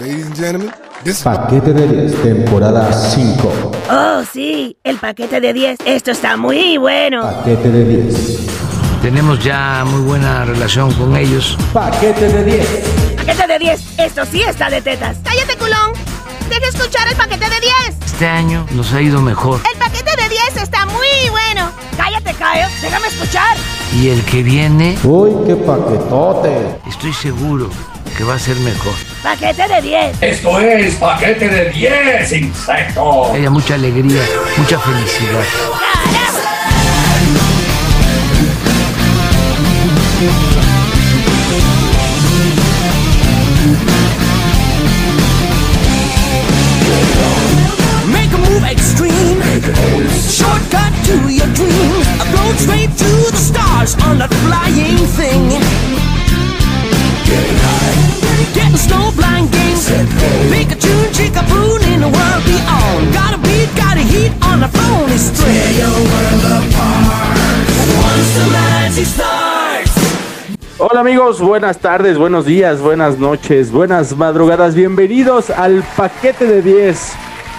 Ladies and gentlemen, this Paquete de 10, temporada 5. Oh, sí, el paquete de 10. Esto está muy bueno. Paquete de 10. Tenemos ya muy buena relación con ellos. Paquete de 10. Paquete de 10. Esto sí está de tetas. ¡Cállate, culón! ¡Deja escuchar el paquete de 10! Este año nos ha ido mejor. ¡El paquete de 10 está muy bueno! Cállate, Caio. Déjame escuchar. Y el que viene, Uy, qué paquetote. estoy seguro que va a ser mejor. Paquete de 10. Esto es paquete de 10 insectos. Que haya mucha alegría, mucha felicidad. Make a move extreme. Shortcut to your dreams. A straight to the stars on that flying thing. Getting high. Getting snow blind games. Make a tune, chick a boon in the world beyond. Got a beat, got a heat on the phone. It's Tear your world apart. Once the magic starts. Hola amigos, buenas tardes, buenos días, buenas noches, buenas madrugadas. Bienvenidos al Paquete de 10,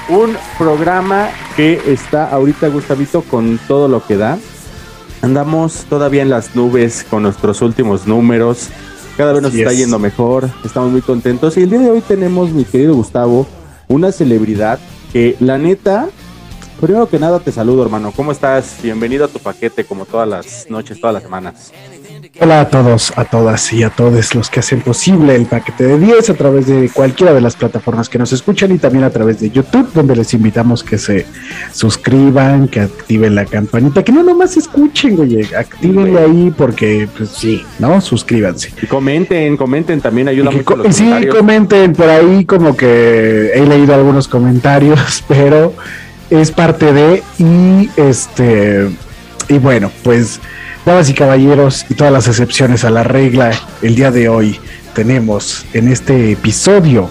un programa que está ahorita Gustavito con todo lo que da. Andamos todavía en las nubes con nuestros últimos números. Cada vez nos está es. yendo mejor, estamos muy contentos. Y el día de hoy tenemos, mi querido Gustavo, una celebridad que la neta, primero que nada te saludo hermano. ¿Cómo estás? Bienvenido a tu paquete como todas las noches, todas las semanas. Hola a todos, a todas y a todos los que hacen posible el paquete de 10 a través de cualquiera de las plataformas que nos escuchan y también a través de YouTube, donde les invitamos que se suscriban, que activen la campanita, que no nomás escuchen, oye, actívenle ahí porque, pues sí, ¿no? Suscríbanse. Y comenten, comenten, también ayuda Y mucho co- los sí, comentarios. comenten por ahí como que he leído algunos comentarios, pero es parte de y este y bueno, pues damas y caballeros y todas las excepciones a la regla, el día de hoy tenemos en este episodio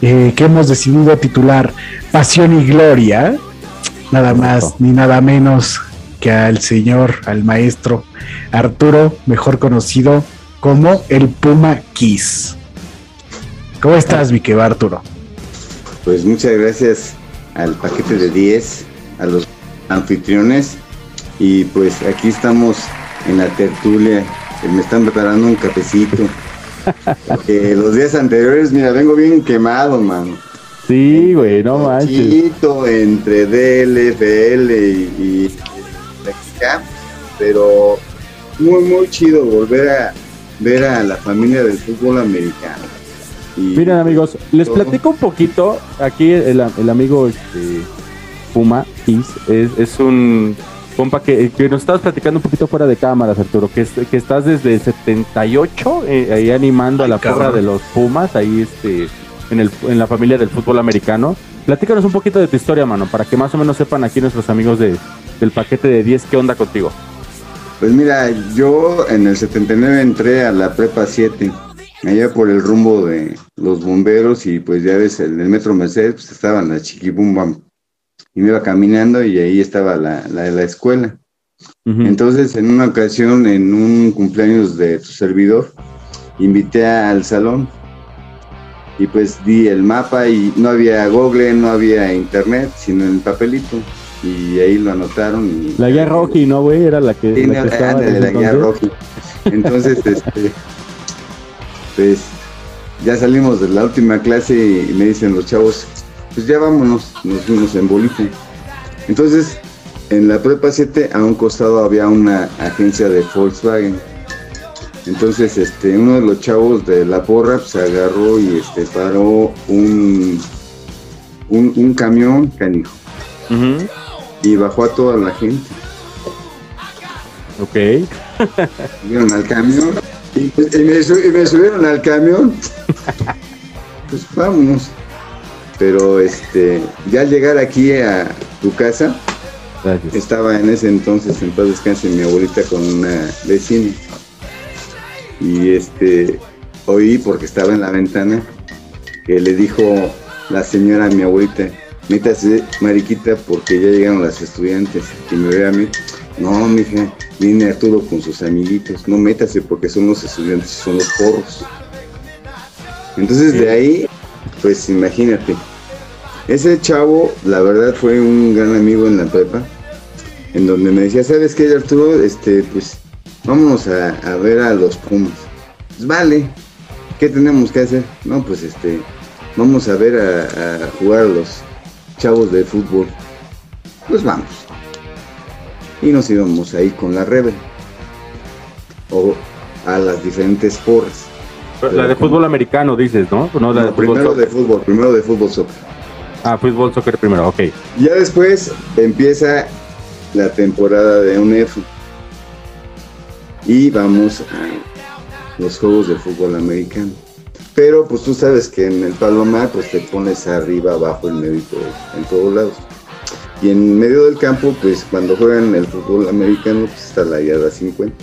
eh, que hemos decidido titular Pasión y Gloria, nada más ni nada menos que al señor, al maestro Arturo, mejor conocido como el Puma Kiss. ¿Cómo estás, mi querido Arturo? Pues muchas gracias al paquete de 10, a los anfitriones y pues aquí estamos en la tertulia, me están preparando un cafecito. Porque los días anteriores, mira, vengo bien quemado, mano. Sí, güey, no manches. Entre DLFL y, y pero muy, muy chido volver a ver a la familia del fútbol americano. Y Miren amigos, les todo. platico un poquito. Aquí el, el amigo este, Puma Kiss es, es un compa que, que nos estabas platicando un poquito fuera de cámaras, Arturo, que, es- que estás desde el 78 eh, ahí animando a la porra de los Pumas, ahí este, en, el, en la familia del fútbol americano. Platícanos un poquito de tu historia, mano, para que más o menos sepan aquí nuestros amigos de, del paquete de 10 qué onda contigo. Pues mira, yo en el 79 entré a la prepa 7, allá por el rumbo de los bomberos y pues ya ves, en el metro Mercedes pues estaban las chiquibumbam. Y me iba caminando y ahí estaba la, la, la escuela. Entonces, en una ocasión, en un cumpleaños de tu servidor, invité al salón y pues di el mapa y no había Google, no había internet, sino en papelito. Y ahí lo anotaron. Y, la guía Rocky, ¿no, güey? Era la que, Sí, la no, que estaba ándale, en la guía. Rocky. Entonces, este, pues ya salimos de la última clase y me dicen los chavos, pues ya vámonos, nos fuimos en bolita. Entonces, en la prepa 7 a un costado había una agencia de Volkswagen. Entonces, este, uno de los chavos de la porra se agarró y este paró un, un, un camión canijo Ujú. y bajó a toda la gente. Ok. subieron al camión y, y me, y me subieron al camión. Pues vámonos. Pero este, ya al llegar aquí a tu casa, Gracias. estaba en ese entonces, en paz descanse, mi abuelita con una vecina. Y este, oí porque estaba en la ventana que le dijo la señora a mi abuelita, métase mariquita porque ya llegaron las estudiantes. Y me ve a mí, no, mija, viene Arturo con sus amiguitos, no métase porque son los estudiantes y son los porros. Entonces de ahí pues imagínate. Ese chavo, la verdad, fue un gran amigo en la prepa, en donde me decía, ¿sabes qué, Arturo? Este, pues, vámonos a, ver a los Pumas. Pues vale, ¿qué tenemos que hacer? No, pues este, vamos a ver a, a jugar a los chavos de fútbol. Pues vamos. Y nos íbamos ahí con la Rebel. O a las diferentes porras. La de fútbol americano, dices, ¿no? No, la de No, fútbol primero soccer. de fútbol, primero de fútbol soccer. Ah, fútbol soccer primero, ok. Ya después empieza la temporada de UNEF. Y vamos a los juegos de fútbol americano. Pero pues tú sabes que en el Palomar pues te pones arriba, abajo, en medio en todos lados. Y en medio del campo pues cuando juegan el fútbol americano pues está la yarda 50.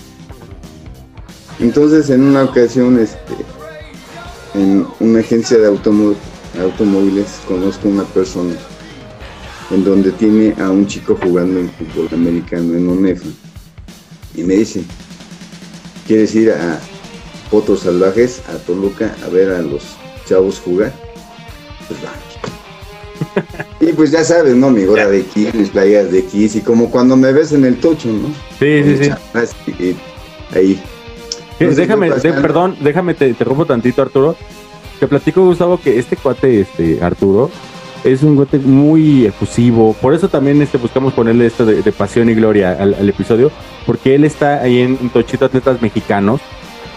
Entonces en una ocasión este en una agencia de automó- automóviles conozco una persona en donde tiene a un chico jugando en fútbol americano en UNEFA. Y me dice, ¿quieres ir a Potros Salvajes, a Toluca, a ver a los chavos jugar? Pues vamos. y pues ya sabes, ¿no? Mi gorra de Kiss, mis playas de Kiss, y como cuando me ves en el tocho, ¿no? Sí, Con sí, sí. y ahí. Déjame, pues, de- Pascal. perdón, déjame te interrumpo tantito, Arturo. Te platico, Gustavo, que este cuate, este Arturo, es un cuate muy efusivo. Por eso también este, buscamos ponerle esto de, de pasión y gloria al, al episodio, porque él está ahí en, Tochito Atletas Mexicanos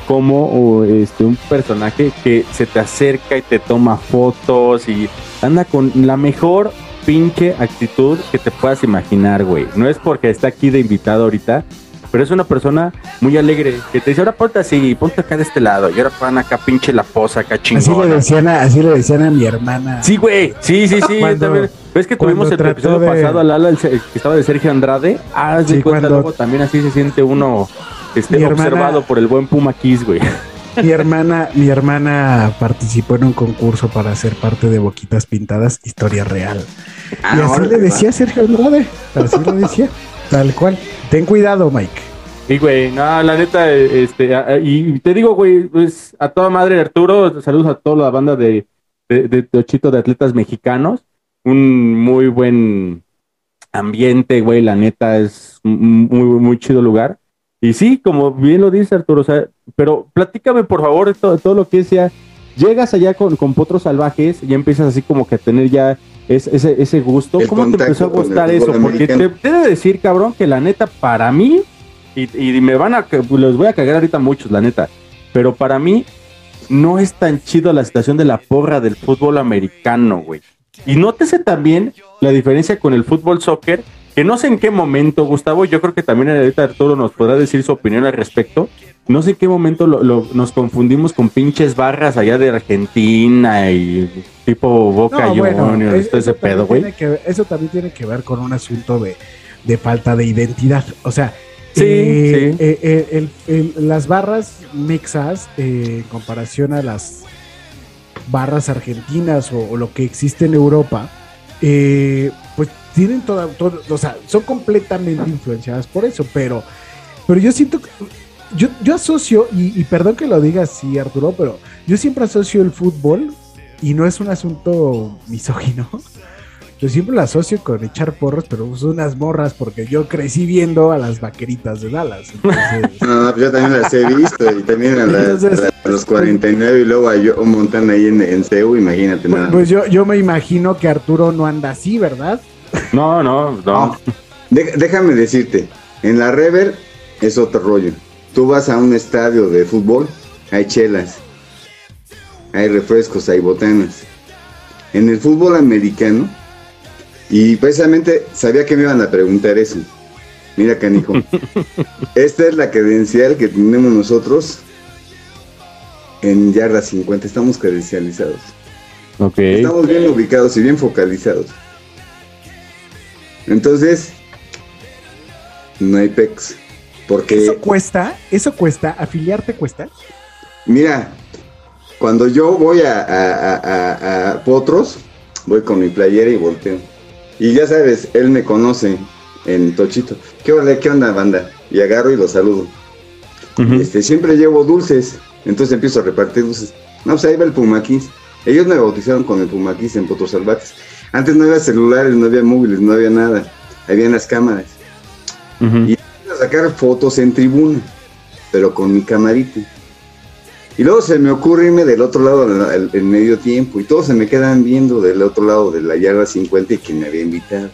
como este, un personaje que se te acerca y te toma fotos y anda con la mejor pinche actitud que te puedas imaginar, güey. No es porque está aquí de invitado ahorita, pero es una persona muy alegre que te dice, ahora ponte así, ponte acá de este lado, y ahora pon acá pinche la posa, acá Así le, chingona. decían a, así le decían a mi hermana. Sí, güey, sí, sí, sí. Cuando-. ¿Ves que tuvimos el episodio de- pasado al ala, que estaba de Sergio Andrade? Ah, de Sí, cuenta, cuando- luego también así se siente uno este, hermana- observado por el buen Puma Kiss, güey. Mi hermana, mi hermana participó en un concurso para ser parte de Boquitas Pintadas, historia real. Ah, y así le va. decía Sergio Andrade, así le decía, tal cual. Ten cuidado, Mike. Y, güey, no, la neta, este, y te digo, güey, pues a toda madre Arturo, saludos a toda la banda de, de, de Tochito de atletas mexicanos, un muy buen ambiente, güey, la neta, es un muy, muy chido lugar. Y sí, como bien lo dice Arturo, o sea, pero platícame por favor de todo, todo lo que es ya, llegas allá con, con potros salvajes y empiezas así como que a tener ya es- ese, ese gusto. El ¿Cómo te empezó a gustar eso? Porque te, te he de decir, cabrón, que la neta, para mí, y, y me van a, los voy a cagar ahorita muchos, la neta, pero para mí no es tan chido la situación de la porra del fútbol americano, güey. Y nótese también la diferencia con el fútbol soccer, que no sé en qué momento, Gustavo, yo creo que también ahorita Arturo nos podrá decir su opinión al respecto. No sé en qué momento lo- lo- nos confundimos con pinches barras allá de Argentina y tipo Boca No, bueno, Juniors, es- todo ese pedo, güey. Eso también tiene que ver con un asunto de, de falta de identidad. O sea, Sí, eh, sí. eh, eh, el- el- las barras mixas, eh, en comparación a las barras argentinas o, o lo que existe en Europa, eh, pues tienen toda, todo, o sea, son completamente influenciadas por eso, pero, pero yo siento que, yo, yo asocio, y, y perdón que lo diga así, Arturo, pero yo siempre asocio el fútbol, y no es un asunto misógino, yo siempre lo asocio con echar porros, pero son unas morras, porque yo crecí viendo a las vaqueritas de Dallas. Entonces, No, pues yo también las he visto y también a, las- Entonces- a los 49 y luego a Joe Montana ahí en, en CEU, imagínate nada. pues, pues yo, yo me imagino que Arturo no anda así, ¿verdad? No, no, no. No. De- déjame decirte, en la Rever es otro rollo. Tú vas a un estadio de fútbol, hay chelas, hay refrescos, hay botanas. En el fútbol americano, y precisamente sabía que me iban a preguntar eso. Mira, canijo, esta es la credencial que tenemos nosotros en yarda 50. Estamos credencializados. Ok. Estamos bien ubicados y bien focalizados. Entonces, no hay PEX. Porque, Eso cuesta, eso cuesta, afiliarte cuesta. mira, cuando yo voy a, a- a- a- a Potros, voy con mi playera y volteo. Y ya sabes, él me conoce en Tochito. ¿Qué onda, qué onda, banda? Y agarro y lo saludo. Este, siempre llevo dulces. Entonces empiezo a repartir dulces. No, pues ahí va el Pumaquis. Ellos me bautizaron con el Pumaquis en Potros Salvajes. Antes no había celulares, no había móviles, no había nada. Habían las cámaras. Y iba a sacar fotos en tribuna, pero con mi camarita. Y luego se me ocurre irme del otro lado en, medio tiempo y todos se me quedan viendo del otro lado de la yarda 50 y que me había invitado.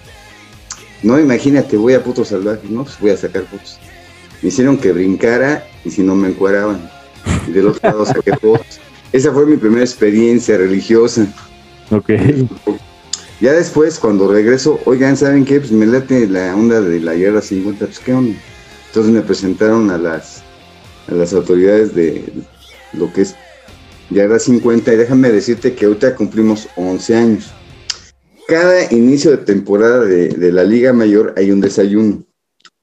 No, imagínate, voy a puto salvaje, no, pues voy a sacar fotos. Me hicieron que brincara y si no me encuadraban. Y del otro lado saqué fotos. Esa fue mi primera experiencia religiosa. Ok. Ya después, cuando regreso, oigan, ¿saben qué? Pues me late la onda de la yarda 50, pues qué onda. Entonces me presentaron a las, a las autoridades de lo que es yarda 50 y déjame decirte que ahorita cumplimos 11 años. Cada inicio de temporada de, de la Liga Mayor hay un desayuno.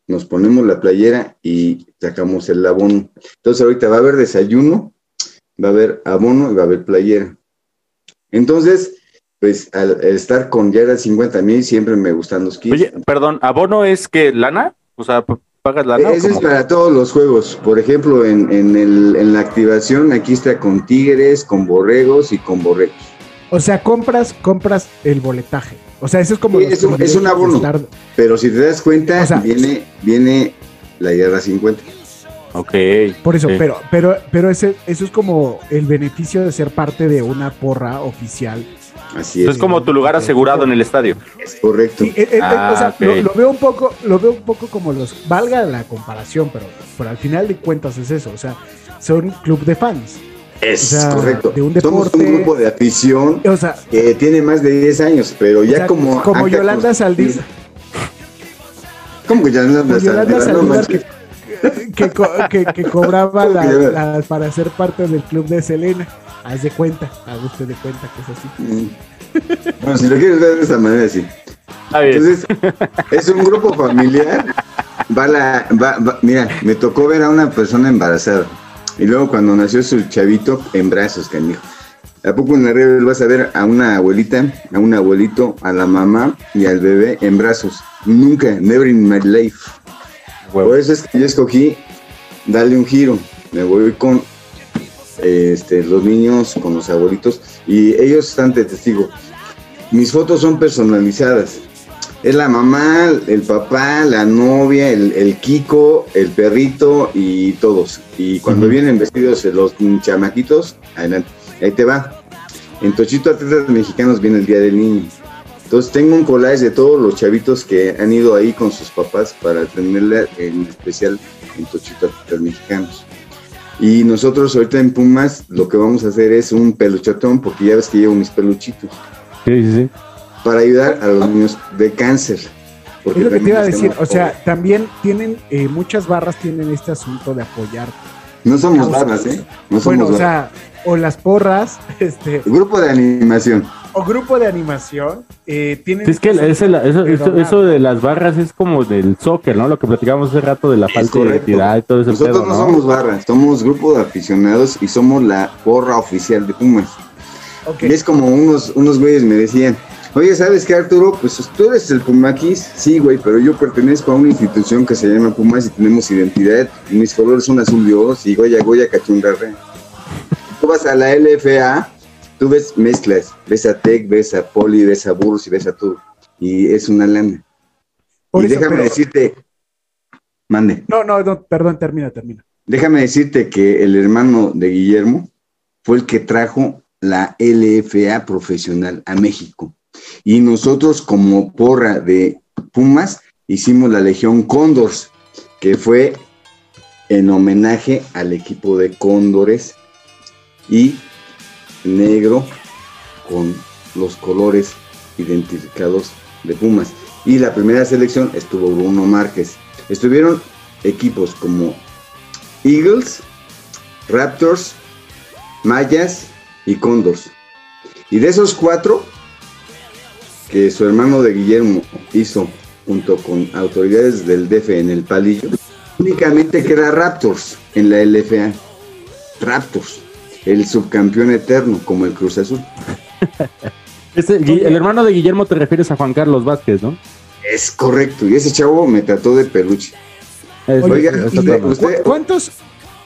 Nos ponemos la playera y sacamos el abono. Entonces ahorita va a haber desayuno, va a haber abono y va a haber playera. Entonces, pues al, estar con Yarda 50 a mí siempre me gustan los kits. Oye, perdón, ¿abono es que lana? O sea, ¿pagas lana? o Ese es para todos los juegos. Por ejemplo, en, en, el, en la activación, aquí está con tigres, con borregos y con borregos. O sea, compras, compras el boletaje. O sea, eso es como. Sí, es un- es un abono. estar- Pero si te das cuenta, O sea, viene, viene la yarda 50. Ok. Por eso, sí. pero, pero, pero ese, eso es como el beneficio de ser parte de una porra oficial. Así es. es como tu lugar asegurado en el estadio. Es correcto. Sí, eh, eh, Ah, o sea, ok. lo, lo veo un poco, lo veo un poco como los, valga la comparación, pero, pero al final de cuentas es eso, o sea, son club de fans. Es o sea, correcto. de un Somos deporte- un grupo de afición O sea, que tiene más de 10 años, pero o ya sea, como. como acá Yolanda Saldívar, ¿Cómo que Yolanda como Yolanda Saldívar? Que, que, co- que- que cobraba para ser parte del club de Selena. Haz de cuenta, haz usted de cuenta que es así. Mm. Bueno, si lo quieres ver de esa manera, sí. Está bien. Entonces, es un grupo familiar. Va la, va, va- mira, me tocó ver a una persona embarazada. Y luego cuando nació su chavito, en brazos, canijo. ¿A poco en la red vas a ver a una abuelita, a un abuelito, a la mamá y al bebé en brazos? Nunca, never in my life. Huevo. Por eso es que yo escogí darle un giro. Me voy con este, los niños, con los abuelitos, y ellos están de testigo. Mis fotos son personalizadas. Es la mamá, el papá, la novia, el, el Kiko, el perrito y todos. Y cuando vienen vestidos los chamaquitos, adelante. Ahí te va. En Tochito Atletas Mexicanos viene el Día del Niño. Entonces tengo un collage de todos los chavitos que han ido ahí con sus papás para tenerla en especial en Tochito Atletas Mexicanos. Y nosotros ahorita en Pumas lo que vamos a hacer es un peluchatón, porque ya ves que llevo mis peluchitos, Sí, sí, sí. para ayudar a los niños de cáncer. Porque Es lo que te iba a decir, o sea, también tienen, eh, muchas barras tienen este asunto de apoyar. No somos barras, ¿eh? No somos Bueno, o sea, o las porras, este, Grupo de animación. O grupo de animación, eh, tienen... Sí, es que eso, de eso, donar. eso de las barras es como del soccer, ¿no? Lo que platicamos hace rato de la Es falta de identidad y todo ese Nosotros pedo, no ¿no? somos barras, somos grupo de aficionados y somos la porra oficial de Pumas. Y es como unos, unos güeyes me decían, oye, ¿sabes qué, Arturo? Pues tú eres el Pumaquis. Sí, güey, pero yo pertenezco a una institución que se llama Pumas y tenemos identidad. Y mis colores son azul de ojos y Goya Goya Cachundarre. Tú vas a la LFA, tú ves mezclas, ves a Tech, ves a Poli, ves a Burros y ves a todo. Y es una lana. Por y eso, déjame pero- decirte, mande. No, no, no, perdón, termina, termina. Déjame decirte que el hermano de Guillermo fue el que trajo la LFA profesional a México. Y nosotros como porra de Pumas hicimos la Legión Cóndors, que fue en homenaje al equipo de Cóndores y negro con los colores identificados de Pumas. Y la primera selección estuvo Bruno Márquez. Estuvieron equipos como Eagles, Raptors, Mayas y Condors. Y de esos cuatro que su hermano de Guillermo hizo junto con autoridades del DF en el palillo, únicamente queda Raptors en la LFA. Raptors, el subcampeón eterno como el Cruz Azul. El hermano de Guillermo te refieres a Juan Carlos Vázquez, ¿no? Es correcto, y ese chavo me trató de peluche. Es- Oiga, es y otro usted- tema. usted- ¿cu- ¿Cuántos,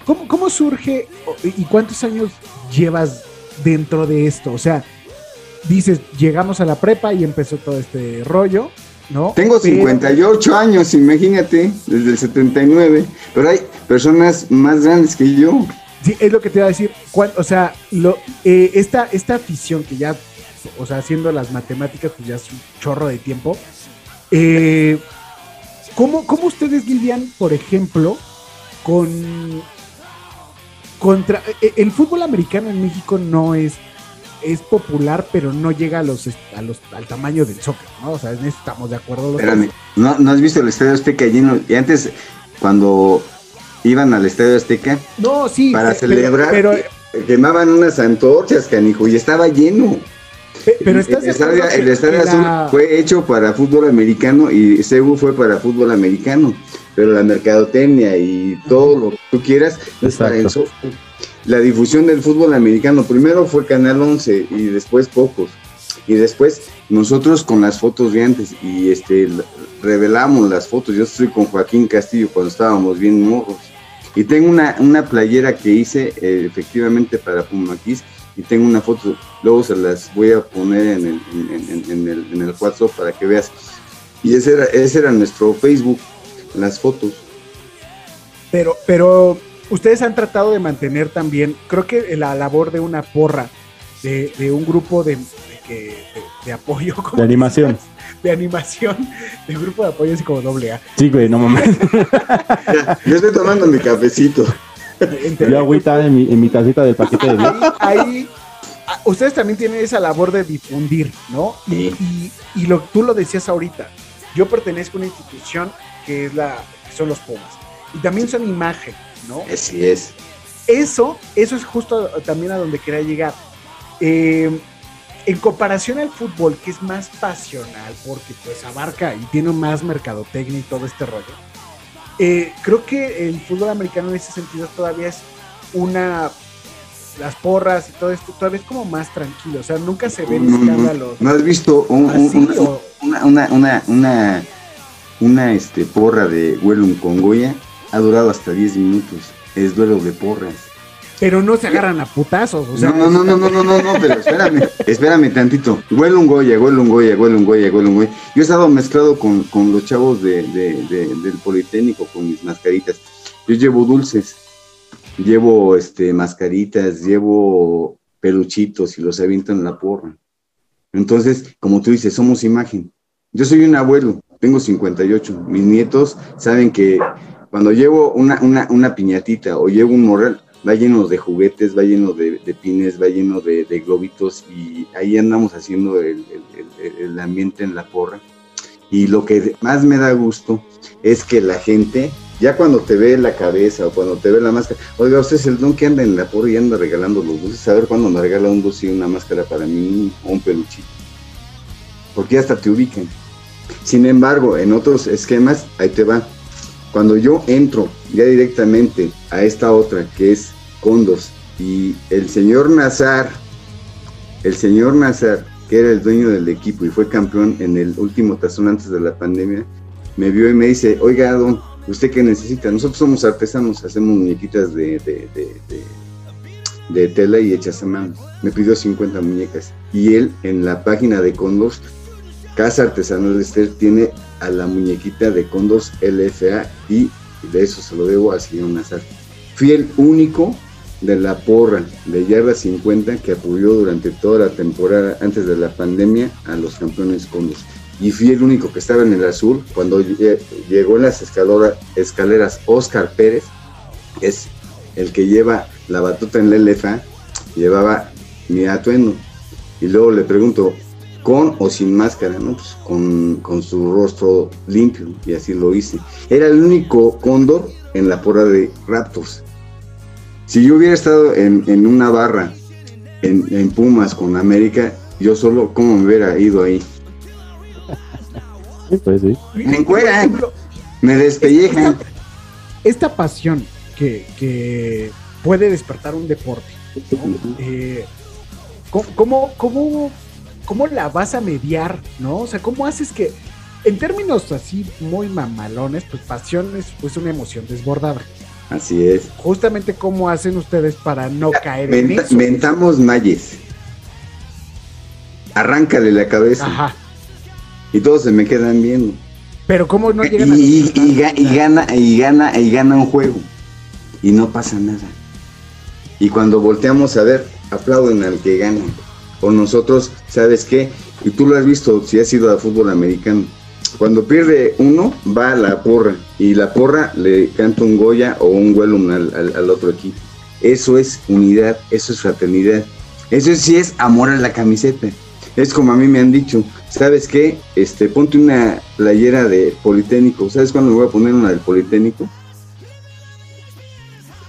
cómo, cómo surge y cuántos años llevas dentro de esto? O sea, dices, llegamos a la prepa y empezó todo este rollo, ¿no? Tengo Pero- 58 años, imagínate, desde el 79. Pero hay personas más grandes que yo. Sí, es lo que te iba a decir. o sea, lo, eh, esta, esta afición que ya, o sea, haciendo las matemáticas, pues ya es un chorro de tiempo. Eh, ¿cómo, ¿Cómo ustedes lidian, por ejemplo, con contra eh, el fútbol americano en México no es es popular, pero no llega a los, a los al tamaño del soccer, ¿no? O sea, en eso estamos de acuerdo. los Espérame. ¿no, ¿no has visto el Estadio Azteca lleno? Y antes, cuando iban al Estadio Azteca, No, sí. para celebrar, Pero, quemaban unas antorchas, canijo, y estaba lleno. pe- pero estás el estadio, el Estadio la- Azul fue hecho para fútbol americano y CEU fue para fútbol americano, pero la mercadotecnia y todo lo que tú quieras es para el Exacto. soccer. La difusión del fútbol americano primero fue Canal 11 y después pocos. Y después nosotros con las fotos de antes y este revelamos las fotos. Yo estoy con Joaquín Castillo cuando estábamos bien morros. Y tengo una, una playera que hice eh, efectivamente para Pumaquis y tengo una foto. Luego se las voy a poner en el, en, en- en el, en el WhatsApp para que veas. Y ese era, ese era nuestro Facebook, las fotos. Pero, pero ustedes han tratado de mantener también, creo que la labor de una porra, de, de un grupo de, de- de apoyo. como De animación. De animación, de un grupo de apoyo así como doble A. Sí, güey, no mames. Yo estoy tomando mi cafecito. Entre- Yo agüita en mi, en mi tacita del paquete de 10. ahí, ahí, ah, ustedes también tienen esa labor de difundir, ¿no? Y, y- y lo, tú lo decías ahorita, yo pertenezco a una institución que es la, que son los Pumas, y también son imagen, ¿no? Así es. Eso, eso es justo también a donde quería llegar. Eh, en comparación al fútbol, que es más pasional, porque pues abarca y tiene más mercadotecnia y todo este rollo, eh, creo que el fútbol americano en ese sentido todavía es una... Las porras y todo esto todavía es como más tranquilo, o sea, nunca se ven No, no, escándalos. ¿No has visto un- un- una, una, una, una, una, una, este, porra de Huelum con Goya? Ha durado hasta 10 minutos. Es duelo de porras. Pero no se agarran a putazos, o sea, no, no, no, no, no, no, no, pero espérame, espérame tantito. Huelum Goya, Huelum Goya, Huelum Goya, Huelum Goya. Yo he estado mezclado con, con los chavos de, de- de- del Politécnico con mis mascaritas. Yo llevo dulces, llevo este, mascaritas, llevo peluchitos y los aviento en la porra. Entonces, como tú dices, somos imagen. Yo soy un abuelo, tengo 58. Mis nietos saben que cuando llevo una, una, una piñatita o llevo un morral, va lleno de juguetes, va lleno de, pines, va lleno de, globitos y ahí andamos haciendo el ambiente en la porra. Y lo que más me da gusto es que la gente, ya cuando te ve la cabeza o cuando te ve la máscara, oiga, usted es el don que anda en la porra y anda regalando los dulces, a ver cuándo me regala un dulce y una máscara para mí o un peluchito. Porque hasta te ubican. Sin embargo, en otros esquemas, ahí te va. Cuando yo entro ya directamente a esta otra que es Condos y el señor Nazar, el señor Nazar, que era el dueño del equipo y fue campeón en el último tazón antes de la pandemia, me vio y me dice, oiga, don, ¿usted qué necesita? Nosotros somos artesanos, hacemos muñequitas de, de, de- de- de tela y hechas a mano. Me pidió 50 muñecas. Y él en la página de Condos Casa Artesanal Esther tiene a la muñequita de Condos LFA y de eso se lo debo al señor Nazar. Fui el único de la porra de Yarda 50 que apoyó durante toda la temporada antes de la pandemia a los campeones Condos. Y fui el único que estaba en el azul cuando lle- llegó en las escaleras Oscar Pérez, es el que lleva la batuta en la LFA, llevaba mi atuendo. Y luego le pregunto, ¿con o sin máscara? ¿no? Pues con, con su rostro limpio, y así lo hice. Era el único cóndor en la porra de Raptors. Si yo hubiera estado en, en una barra en, en Pumas con América, yo solo, ¿cómo me hubiera ido ahí? Pues sí. Me encueran, me despellejan. esta pasión que, que puede despertar un deporte, ¿no? Eh, ¿cómo, cómo, cómo, la vas a mediar, no? O sea, ¿cómo haces que, en términos así muy mamalones, pues pasión es pues, una emoción desbordada, Así es. Justamente cómo hacen ustedes para no caer en eso. mentamos mayes. Arráncale la cabeza. Ajá. Y todos se me quedan viendo. Pero cómo no y, llegan a y- y ga- y gana, y gana, y gana un juego. Y no pasa nada. Y cuando volteamos a ver, aplauden al que gana. O nosotros, ¿sabes qué? Y tú lo has visto si has ido a fútbol americano. Cuando pierde uno, va a la porra. Y la porra le canta un Goya o un Wellum al, al- al otro equipo. Eso es unidad, eso es fraternidad. Eso sí es amor a la camiseta. Es como a mí me han dicho, ¿sabes qué? Este, ponte una playera de Politécnico. ¿Sabes cuándo me voy a poner una del Politécnico?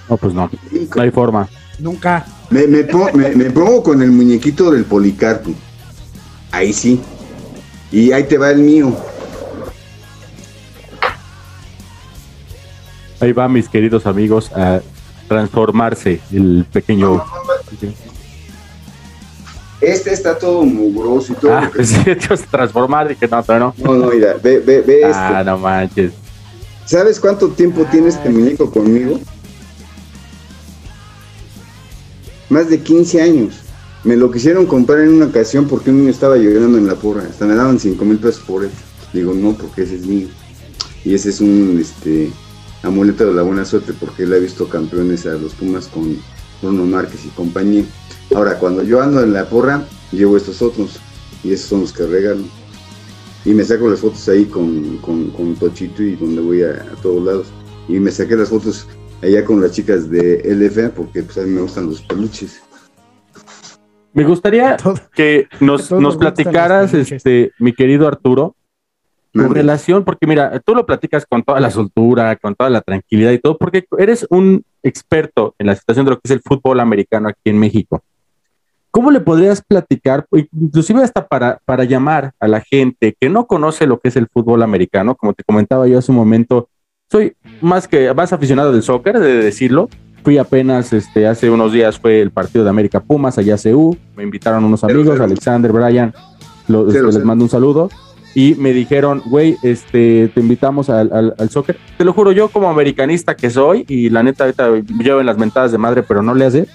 No, pues no. No hay forma. Nunca. Me, me po- me- me pongo con el muñequito del Policarpo. Ahí sí. Y ahí te va el mío. Ahí va, mis queridos amigos, a transformarse el pequeño. Este está todo mugroso y todo. Ah, pues sí, transformar, dije, no, pero no. No, no, mira, ve, ve, ve Ah, esto. no manches. ¿Sabes cuánto tiempo tiene este muñeco conmigo? Más de 15 años. Me lo quisieron comprar en una ocasión porque un niño estaba llorando en la porra. Hasta me daban 5 mil pesos por él. Digo, no, porque ese es mío. Y ese es un este amuleto de la buena suerte porque él ha visto campeones a los Pumas con Bruno Márquez y compañía. Ahora, cuando yo ando en la porra, llevo estos otros. Y esos son los que regalo. Y me saco las fotos ahí con, con, con Tochito y donde voy a, a todos lados. Y me saqué las fotos allá con las chicas de LFA porque pues a mí me gustan los peluches. Me gustaría que nos, nos platicaras, este, mi querido Arturo, tu relación, porque mira, tú lo platicas con toda la soltura, con toda la tranquilidad y todo, porque eres un experto en la situación de lo que es el fútbol americano aquí en México. ¿Cómo le podrías platicar, inclusive hasta para, para llamar a la gente que no conoce lo que es el fútbol americano? Como te comentaba yo hace un momento, soy más que más aficionado del soccer, de decirlo. Fui apenas, este, hace unos días fue el partido de América Pumas allá a CU, me invitaron unos amigos, cero. Alexander, Brian, Cero, les mando un saludo y me dijeron, güey, este, te invitamos al, al, al soccer. Te lo juro, yo como americanista que soy, y la neta ahorita llevo en las mentadas de madre, pero no le hace.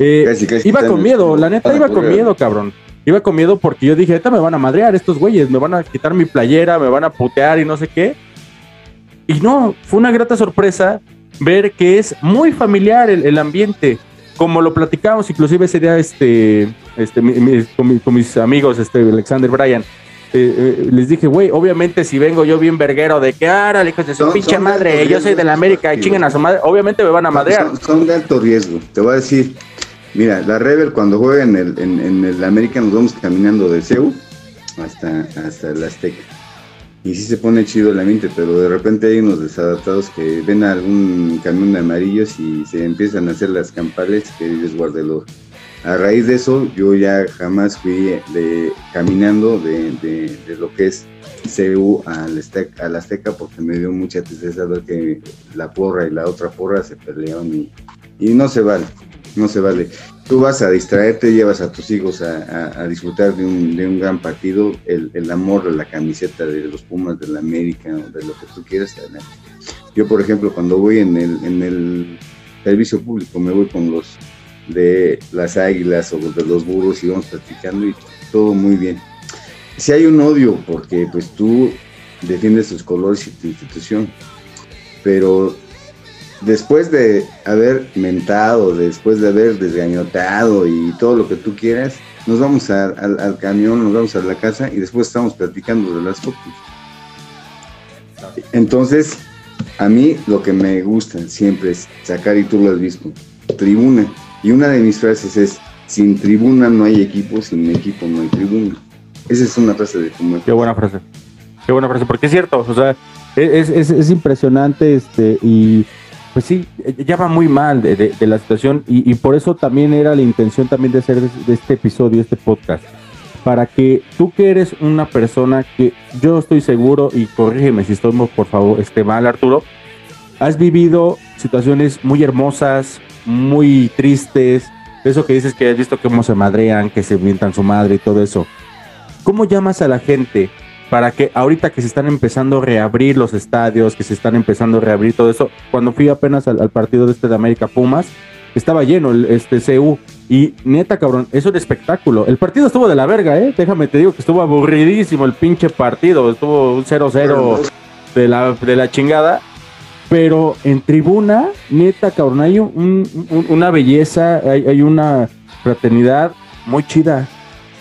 eh, Casi, casi iba con miedo, la neta iba con miedo, cabrón. Iba con miedo porque yo dije, ahorita me van a madrear estos güeyes, me van a quitar mi playera, me van a putear y no sé qué. Y no, fue una grata sorpresa ver que es muy familiar el, el ambiente. Como lo platicábamos inclusive ese día este, este, mi- mi- con, mi- con mis amigos, este, Alexander Bryan, eh, eh, les dije, güey, obviamente si vengo yo bien verguero de que, ahora, hijos de su Son- pinche son madre, alto yo soy riesgo de la América y chinguen a su madre, obviamente me van a madrear. Son, son de alto riesgo. Te voy a decir, mira, la Rebel cuando juega en el, en, en el América nos vamos caminando de CEU hasta, hasta el Azteca. Y sí se pone chido el ambiente, pero de repente hay unos desadaptados que ven a algún camión de amarillos y se empiezan a hacer las campales que el oro. A raíz de eso, yo ya jamás fui de, caminando de, de- lo que es CU al Azteca, al Azteca porque me dio mucha tristeza ver que la porra y la otra porra se peleaban y, y no se vale, no se vale. Tú vas a distraerte, llevas a tus hijos a, a- a disfrutar de un, de un gran partido, el, el amor de la camiseta de los Pumas, de la América, de lo que tú quieras. adelante. Yo, por ejemplo, cuando voy en el, en el servicio público, me voy con los de las águilas o de los burros y vamos platicando y todo muy bien. Si hay un odio porque pues tú defiendes tus colores y tu institución, pero después de haber mentado, después de haber desgañotado y todo lo que tú quieras, nos vamos al, camión, nos vamos a la casa y después estamos platicando de las fotos. Entonces, a mí lo que me gusta siempre es sacar, y tú lo has visto, tribuna. Y una de mis frases es, sin tribuna no hay equipo, sin equipo no hay tribuna. Esa es una frase de como Qué buena frase. Qué buena frase, porque es cierto, o sea, es, es impresionante este y pues sí, ya va muy mal de, la situación y, por eso también era la intención también de hacer de este episodio, este podcast, para que tú que eres una persona que yo estoy seguro y corrígeme si estoy por favor este mal Arturo, has vivido situaciones muy hermosas, muy tristes, eso que dices que has visto cómo se madrean, que se mientan su madre y todo eso. ¿Cómo llamas a la gente para que ahorita que se están empezando a reabrir los estadios, que se están empezando a reabrir todo eso, cuando fui apenas al, partido de este de América Pumas, estaba lleno el, este CU y neta cabrón, es un espectáculo. El partido estuvo de la verga, eh, déjame te digo que estuvo aburridísimo el pinche partido, estuvo un 0-0 de la, de la chingada. Pero en tribuna, neta, cabrón, hay un- una belleza, hay, hay una fraternidad muy chida.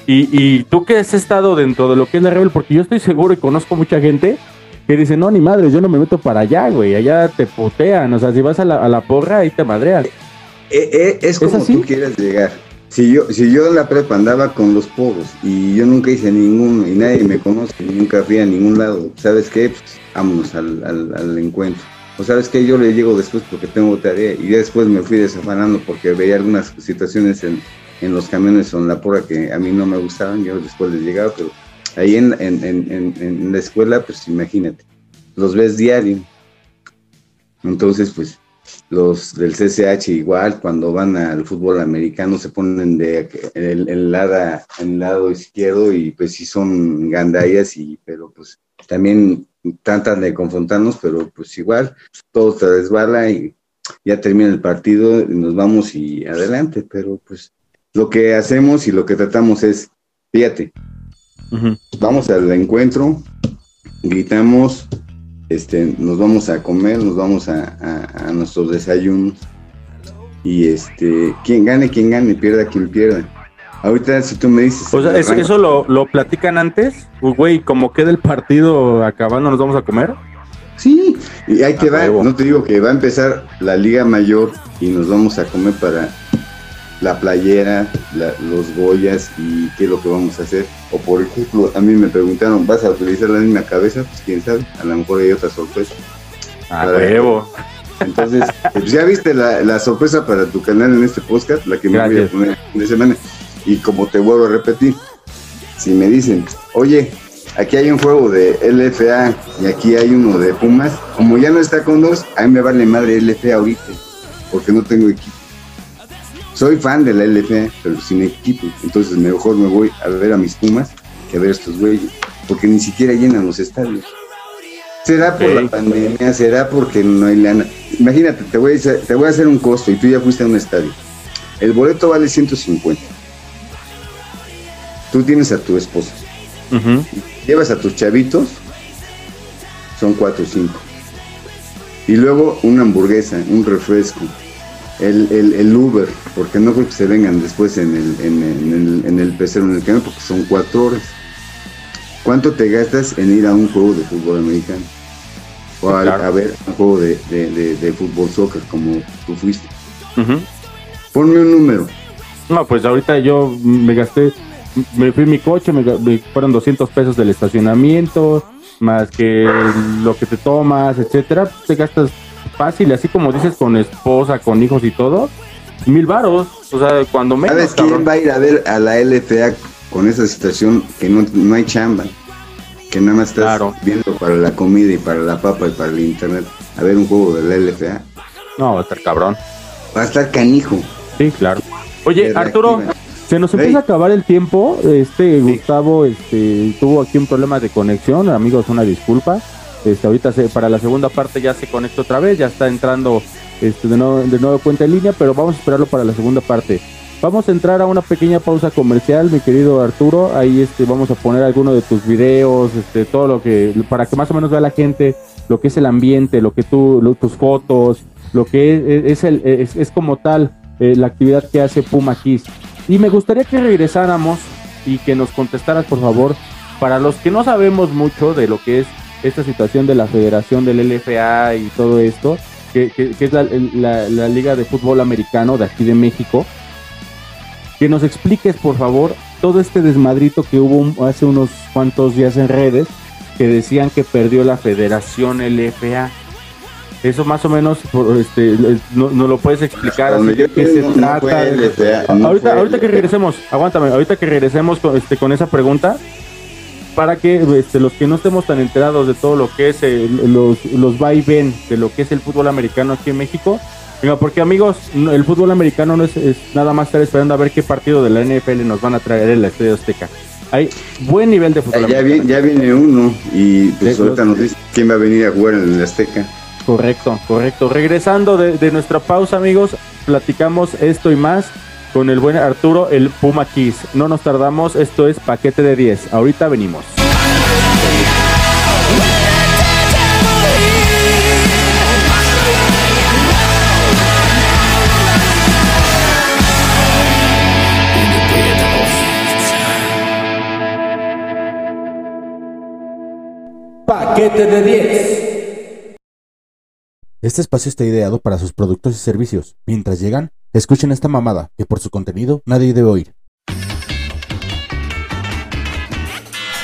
Y, y tú que has estado dentro de lo que es la Rebel, porque yo estoy seguro y conozco mucha gente que dice, no, ni madre, yo no me meto para allá, güey, allá te putean, o sea, si vas a la, a la porra, ahí te madrean. Eh, eh, es como así? tú quieras llegar. Si yo, si yo en la prepa andaba con los pogos y yo nunca hice ninguno y nadie me conoce, y nunca fui a ningún lado, ¿sabes qué? Pues vámonos al, al- al encuentro. O sabes qué, yo le llego después porque tengo tarea y después me fui desafanando porque veía algunas situaciones en, en los camiones en la porra que a mí no me gustaban, yo después les llegaba, pero ahí en, en, en, en- la escuela, pues imagínate, los ves diario. Entonces, pues los del CCH igual, cuando van al fútbol americano se ponen de el, el lado, el lado izquierdo y pues sí son gandallas, y, pero pues también tratan de confrontarnos, pero pues igual todo se resbala y ya termina el partido nos vamos y adelante, pero pues lo que hacemos y lo que tratamos es, fíjate, vamos al encuentro, gritamos, este, nos vamos a comer, nos vamos a, a, a nuestros desayunos y este, quien gane, quien gane, pierda quien pierda. Ahorita si tú me dices, O sea, ¿eso, eso lo, lo platican antes? Güey, como queda el partido acabando, nos vamos a comer. Sí, y ahí te A va, huevo. no te digo que va a empezar la Liga Mayor y nos vamos a comer para la playera, la- los Goyas y qué es lo que vamos a hacer. O por ejemplo, a mí me preguntaron, ¿vas a utilizar la misma cabeza? Pues quién sabe, a lo mejor hay otra sorpresa. A Para- huevo. Entonces, pues ya viste la, la sorpresa para tu canal en este podcast, la que me voy a poner de semana. Y como te vuelvo a repetir, si me dicen, oye, aquí hay un juego de LFA y aquí hay uno de Pumas, como ya no está con dos, a mí me vale madre LFA ahorita, porque no tengo equipo. Soy fan de la LFA, pero sin equipo. Entonces mejor me voy a ver a mis Pumas que a ver a estos güeyes, porque ni siquiera llenan los estadios. ¿Será por la pandemia? ¿Será porque no hay lana? Imagínate, te voy, a hacer, te voy a hacer un costo y tú ya fuiste a un estadio. El boleto vale 150. Tú tienes a tu esposa. Llevas a tus chavitos, son 4 o 5. Y luego una hamburguesa, un refresco, el, el- el Uber, porque no creo que se vengan después en el, en, en el, en el pecero, en el camión, porque son 4 horas. ¿Cuánto te gastas en ir a un juego de fútbol americano? O a, Claro. a ver un juego de, de- de- de fútbol soccer como tú fuiste. Ujú. Ponme un número. No, pues ahorita yo me gasté, me fui en mi coche, me, me fueron 200 pesos del estacionamiento, más que lo que te tomas, etcétera, te gastas fácil, así como dices, con esposa, con hijos y todo, mil varos, o sea, cuando menos, ¿Sabes cabrón. quién va a ir a ver a la LFA con esa situación que no, no hay chamba? Que nada más estás Claro. viendo para la comida y para la papa y para el internet a ver un juego de la LFA. No, va a estar cabrón. Va a estar canijo. Sí, claro. Oye, Arturo, reactiva. se nos empieza a acabar el tiempo. Este Gustavo este, tuvo aquí un problema de conexión. Amigos, una disculpa. Este, ahorita para la segunda parte ya se conecta otra vez, ya está entrando este, de, nuevo, de nuevo cuenta en línea, pero vamos a esperarlo para la segunda parte. Vamos a entrar a una pequeña pausa comercial, mi querido Arturo. Ahí este, vamos a poner alguno de tus videos, este, todo lo que, para que más o menos vea la gente lo que es el ambiente, lo que tú, tus fotos, lo que es, es, es como tal eh, la actividad que hace Puma Kiss. Y me gustaría que regresáramos y que nos contestaras, por favor, para los que no sabemos mucho de lo que es esta situación de la federación del LFA y todo esto, que, que- que es la, la- la Liga de Fútbol Americano de aquí de México, que nos expliques, por favor, todo este desmadrito que hubo hace unos cuantos días en redes, que decían que perdió la federación LFA. Eso más o menos, este, no, no lo puedes explicar, así de qué se no. LFA, ahorita, ahorita que regresemos, aguántame, ahorita que regresemos con, este, con esa pregunta, para que este, los que no estemos tan enterados de todo lo que es eh, los, los va y ven de lo que es el fútbol americano aquí en México, venga, porque amigos, no- el fútbol americano no es, es nada más estar esperando a ver qué partido de la NFL nos van a traer en la Estadio Azteca. Hay buen nivel de fútbol. Ya, americano. ya viene uno y pues Sí, ahorita nos dice quién va a venir a jugar en el Azteca. Correcto, correcto. Regresando de, de nuestra pausa, amigos, platicamos esto y más con el buen Arturo, el Puma Kiss. No nos tardamos, esto es paquete de 10. Ahorita venimos. Paquete de 10. Este espacio está ideado para sus productos y servicios. Mientras llegan, escuchen esta mamada, que por su contenido nadie debe oír.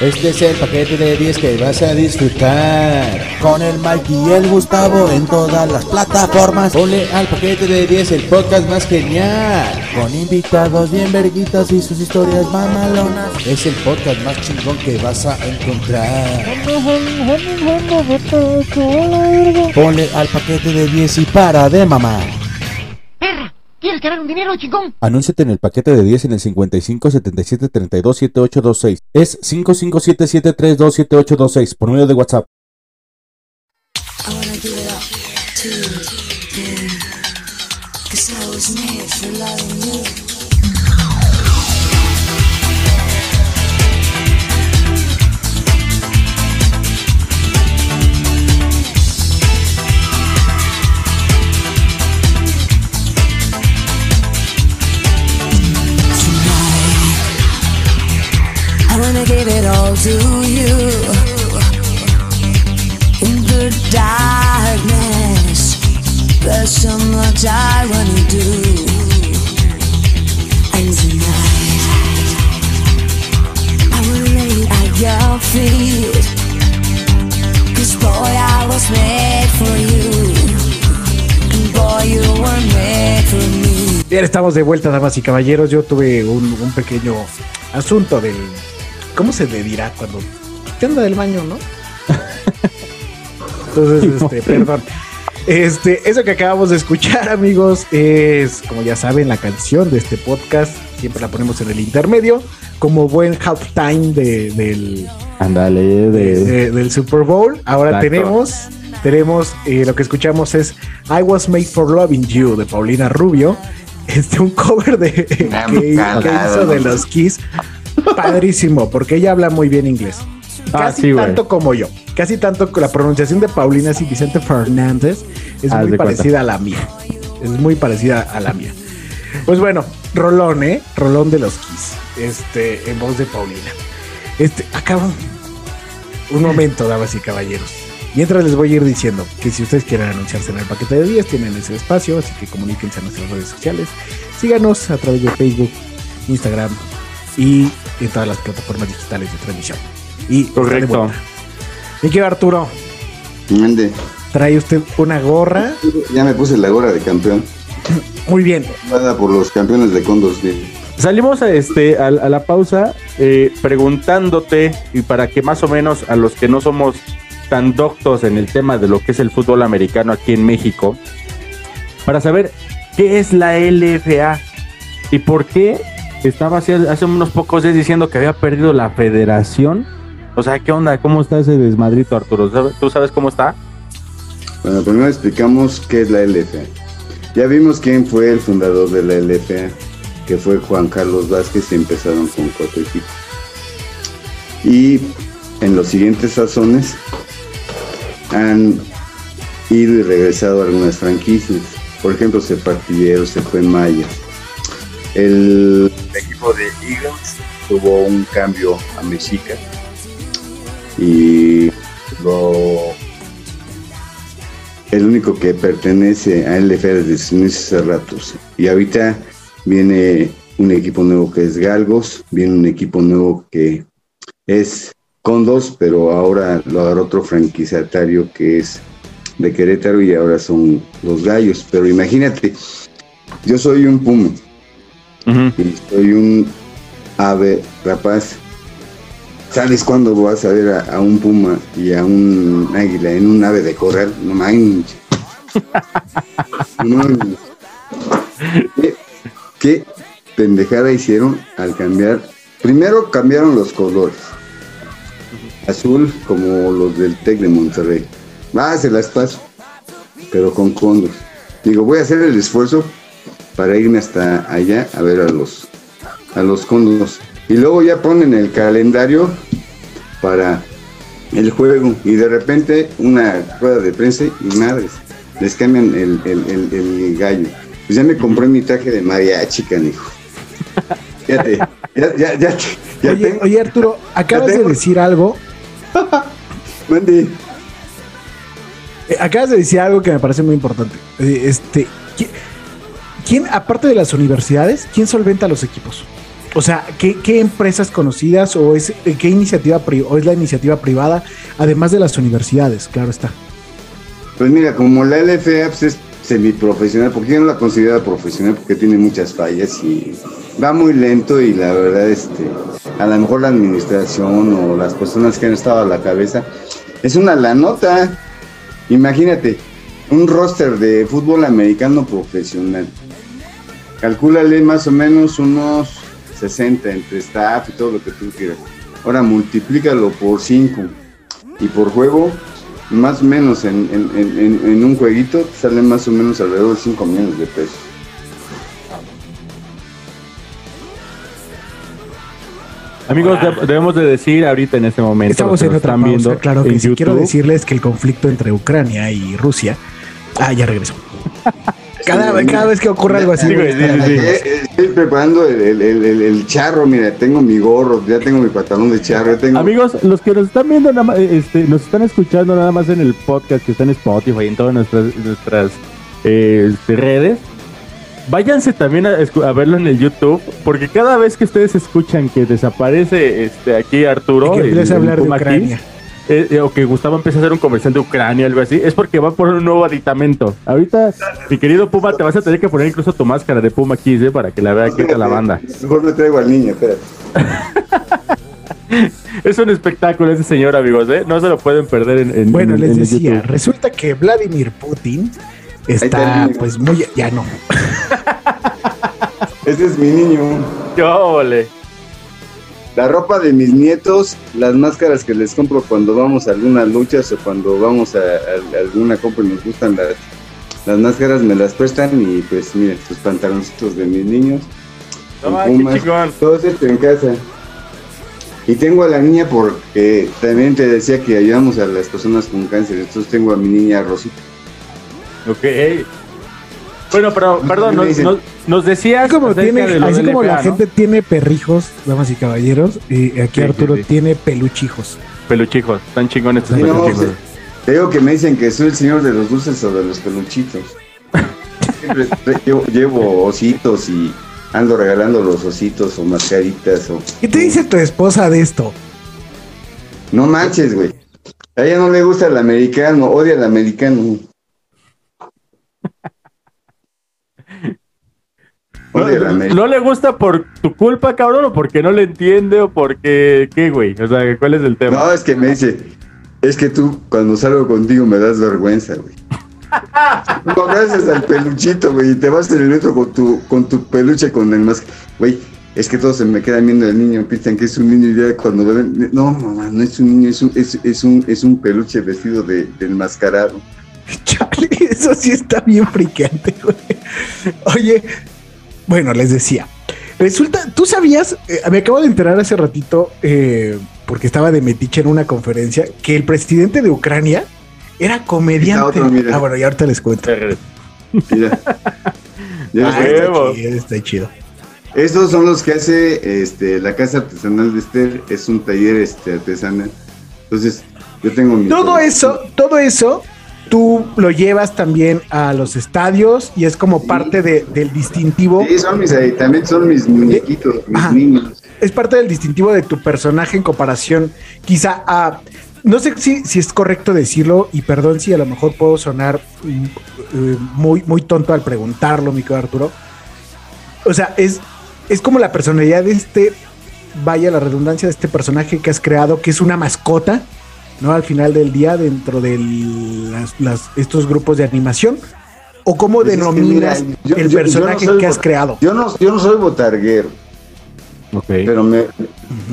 Este es el paquete de 10 que vas a disfrutar. Con el Mike y el Gustavo en todas las plataformas. Ponle al paquete de 10 el podcast más genial. Con invitados bien verguitas y sus historias mamalonas. Es el podcast más chingón que vas a encontrar. Ponle al paquete de 10 y para de mamar. ¿Quieres ganar un dinero, chingón? Anúnciate en el paquete de 10 en el 55 77 32 7826. Es 5577327826 por medio de WhatsApp. I all to you. In the darkness, I wanna do. At your boy, I was made for you. Estamos de vuelta, damas y caballeros. Yo tuve un, un pequeño asunto del. ¿Cómo se le dirá cuando. ¿Qué anda del baño, no? Entonces, este, perdón. Este, eso que acabamos de escuchar, amigos, es, como ya saben, la canción de este podcast. Siempre la ponemos en el intermedio, como buen halftime de, del, Ándale, de, de- del Super Bowl. Ahora Exacto. tenemos, tenemos eh, lo que escuchamos es I Was Made for Loving You de Paulina Rubio. Este, un cover de que, que hizo de los Kiss. Padrísimo, porque ella habla muy bien inglés. Ah, Casi sí, tanto como yo. Casi tanto con la pronunciación de Paulina y Vicente Fernández es Haz muy cuenta. parecida a la mía. Es muy parecida a la mía. Pues bueno, Rolón, ¿eh? Rolón de los Kiss. Este, en voz de Paulina. Este, acabo. Un momento, damas y caballeros. Mientras les voy a ir diciendo que si ustedes quieren anunciarse en el paquete de 10, tienen ese espacio, así que comuníquense a nuestras redes sociales. Síganos a través de Facebook, Instagram y en todas las plataformas digitales de transmisión. Y Correcto. Mi querido Arturo, Mande. trae usted una gorra. Ya me puse la gorra de campeón. Muy bien. Nada por los campeones de Condos. Salimos a, este, a, a la pausa eh, preguntándote, y para que más o menos a los que no somos tan doctos en el tema de lo que es el fútbol americano aquí en México, para saber qué es la LFA y por qué estaba hace, unos pocos días diciendo que había perdido la federación. O sea, ¿qué onda? ¿Cómo está ese desmadrito, Arturo? ¿Sabe- ¿Tú sabes cómo está? Bueno, primero explicamos qué es la LFA. Ya vimos quién fue el fundador de la LFA, que fue Juan Carlos Vázquez y empezaron con cuatro equipos. Y en los siguientes sazones han ido y regresado algunas franquicias. Por ejemplo, se partieron, se fue Maya. El de Eagles tuvo un cambio a Mexica y lo el único que pertenece a LFA desde hace ratos. Y ahorita viene un equipo nuevo que es Galgos, viene un equipo nuevo que es Condos, pero ahora lo agarró otro franquiciatario que es de Querétaro y ahora son los Gallos. Pero imagínate, yo soy un Puma y soy un ave rapaz. ¿Sabes cuándo vas a ver a, a un puma y a un águila en un ave de corral? No manches. No. ¿Qué, qué pendejada hicieron al cambiar Primero cambiaron los colores. Azul como los del TEC de Monterrey. Ah, se las paso. Pero con condos. Digo, voy a hacer el esfuerzo para irme hasta allá a ver a los a los condos. Y luego ya ponen el calendario para el juego. Y de repente una rueda de prensa y madres. Les cambian el, el, el- el gallo. Pues ya me compré mi traje de mariachi, canijo. Fíjate, ya, ya, ya, ya Oye, tengo- oye, Arturo, acabas ya de decir algo. Mande. eh, acabas de decir algo que me parece muy importante. Eh, este, ¿qui- ¿quién, aparte de las universidades, quién solventa los equipos? O sea, ¿qué, empresas conocidas o es eh, qué iniciativa o es la iniciativa privada, además de las universidades? Claro está. Pues mira, como la LFA pues, es semiprofesional, porque yo no la considero profesional porque tiene muchas fallas y va muy lento y la verdad, este, a lo mejor la administración o las personas que han estado a la cabeza, es una la nota. Imagínate, un roster de fútbol americano profesional. Calcúlale más o menos unos 60 entre staff y todo lo que tú quieras. Ahora multiplícalo por 5 y por juego, más o menos en, en- en- en- en un jueguito te salen más o menos alrededor de 5 millones de pesos. Amigos, de- debemos de decir ahorita en este momento. Estamos en otra pausa, viendo claro que sí. Quiero decirles que el conflicto entre Ucrania y Rusia. Ah, ya regresó. Cada, cada vez que ocurre algo así. Sí, güey, sí, sí, sí. Eh, eh, Estoy preparando el, el- el- el- el charro, mira, tengo mi gorro, ya tengo mi pantalón de charro, ya tengo... Amigos, los que nos están viendo, nada más, este, nos están escuchando nada más en el podcast que está en Spotify y en todas nuestras, nuestras eh, este, redes, váyanse también a, escu- a verlo en el YouTube, porque cada vez que ustedes escuchan que desaparece este, aquí Arturo, Y que el- empieza a hablar de Ucrania. Eh, o que Gustavo empieza a hacer un comercial de Ucrania o algo así, es porque va por un nuevo aditamento. Ahorita, mi querido Puma, te vas a tener que poner incluso tu máscara de Puma Kids, eh, para que la vea aquí toda la banda. Mejor me traigo al niño, espérate. Es un espectáculo ese señor, amigos, ¿eh? No se lo pueden perder en, en- Bueno, en- les en decía, YouTube. resulta que Vladimir Putin está pues muy ya no. Ese es mi niño. ¡Qué óvole! La ropa de mis nietos, las máscaras que les compro cuando vamos a algunas luchas o cuando vamos a, a- a alguna compra y nos gustan las, las máscaras, me las prestan y pues miren, sus pantaloncitos de mis niños. Qué Pumas, todo esto en casa. Y tengo a la niña porque también te decía que ayudamos a las personas con cáncer, entonces tengo a mi niña Rosita. Ok. Bueno, pero, perdón, nos, nos, nos decías Así como, tiene, de así como la gente tiene perrijos, damas y caballeros, y aquí Sí, Arturo sí, sí. tiene peluchijos. Peluchijos, están chingones estos Sí, no, peluchijos. te digo que me dicen que soy el señor de los dulces o de los peluchitos. Siempre llevo, llevo ositos y ando regalando los ositos o mascaritas o... ¿Qué te dice tu esposa de esto? No manches, güey. A ella no le gusta el americano, odia el americano. Odia el No, le gusta por tu culpa, cabrón, o porque no le entiende, o porque, ¿qué, güey? O sea, ¿cuál es el tema? No, es que me dice, es que tú cuando salgo contigo me das vergüenza, güey. No, gracias al peluchito, güey, y te vas en el metro con tu, con tu peluche con el más, güey, es que todos se me quedan viendo el niño, piensan que es un niño y ya cuando lo ven, no, mamá, no es un niño, es un, es, es un, es un peluche vestido de, de enmascarado. Chale, eso sí está bien friqueante, güey. Oye, bueno, les decía. Resulta, tú sabías, Eh, me acabo de enterar hace ratito, eh, porque estaba de metiche en una conferencia, que el presidente de Ucrania era comediante. Está otro, mira. ah, bueno, y ahorita les cuento. Mira. Ya Ah, está chido, está chido. Estos son los que hace este, la casa artesanal de Esther, es un taller este, artesanal. Entonces, yo tengo mi... Todo eso, todo eso, tú lo llevas también a los estadios y es como parte de- del distintivo. Sí, son mis, también son mis muñequitos, mis Ajá. niños. es parte del distintivo de tu personaje en comparación quizá a... No sé si, si es correcto decirlo y perdón si a lo mejor puedo sonar mm, eh, muy, muy tonto al preguntarlo, mi querido Arturo. O sea, es, es como la personalidad de este, vaya la redundancia de este personaje que has creado, que es una mascota, ¿no? Al final del día dentro de las, las- estos grupos de animación. ¿O cómo Pues es que denominas mira, yo- el yo- yo no personaje que has creado? Yo no, yo no soy botarguero. Ok. Pero me,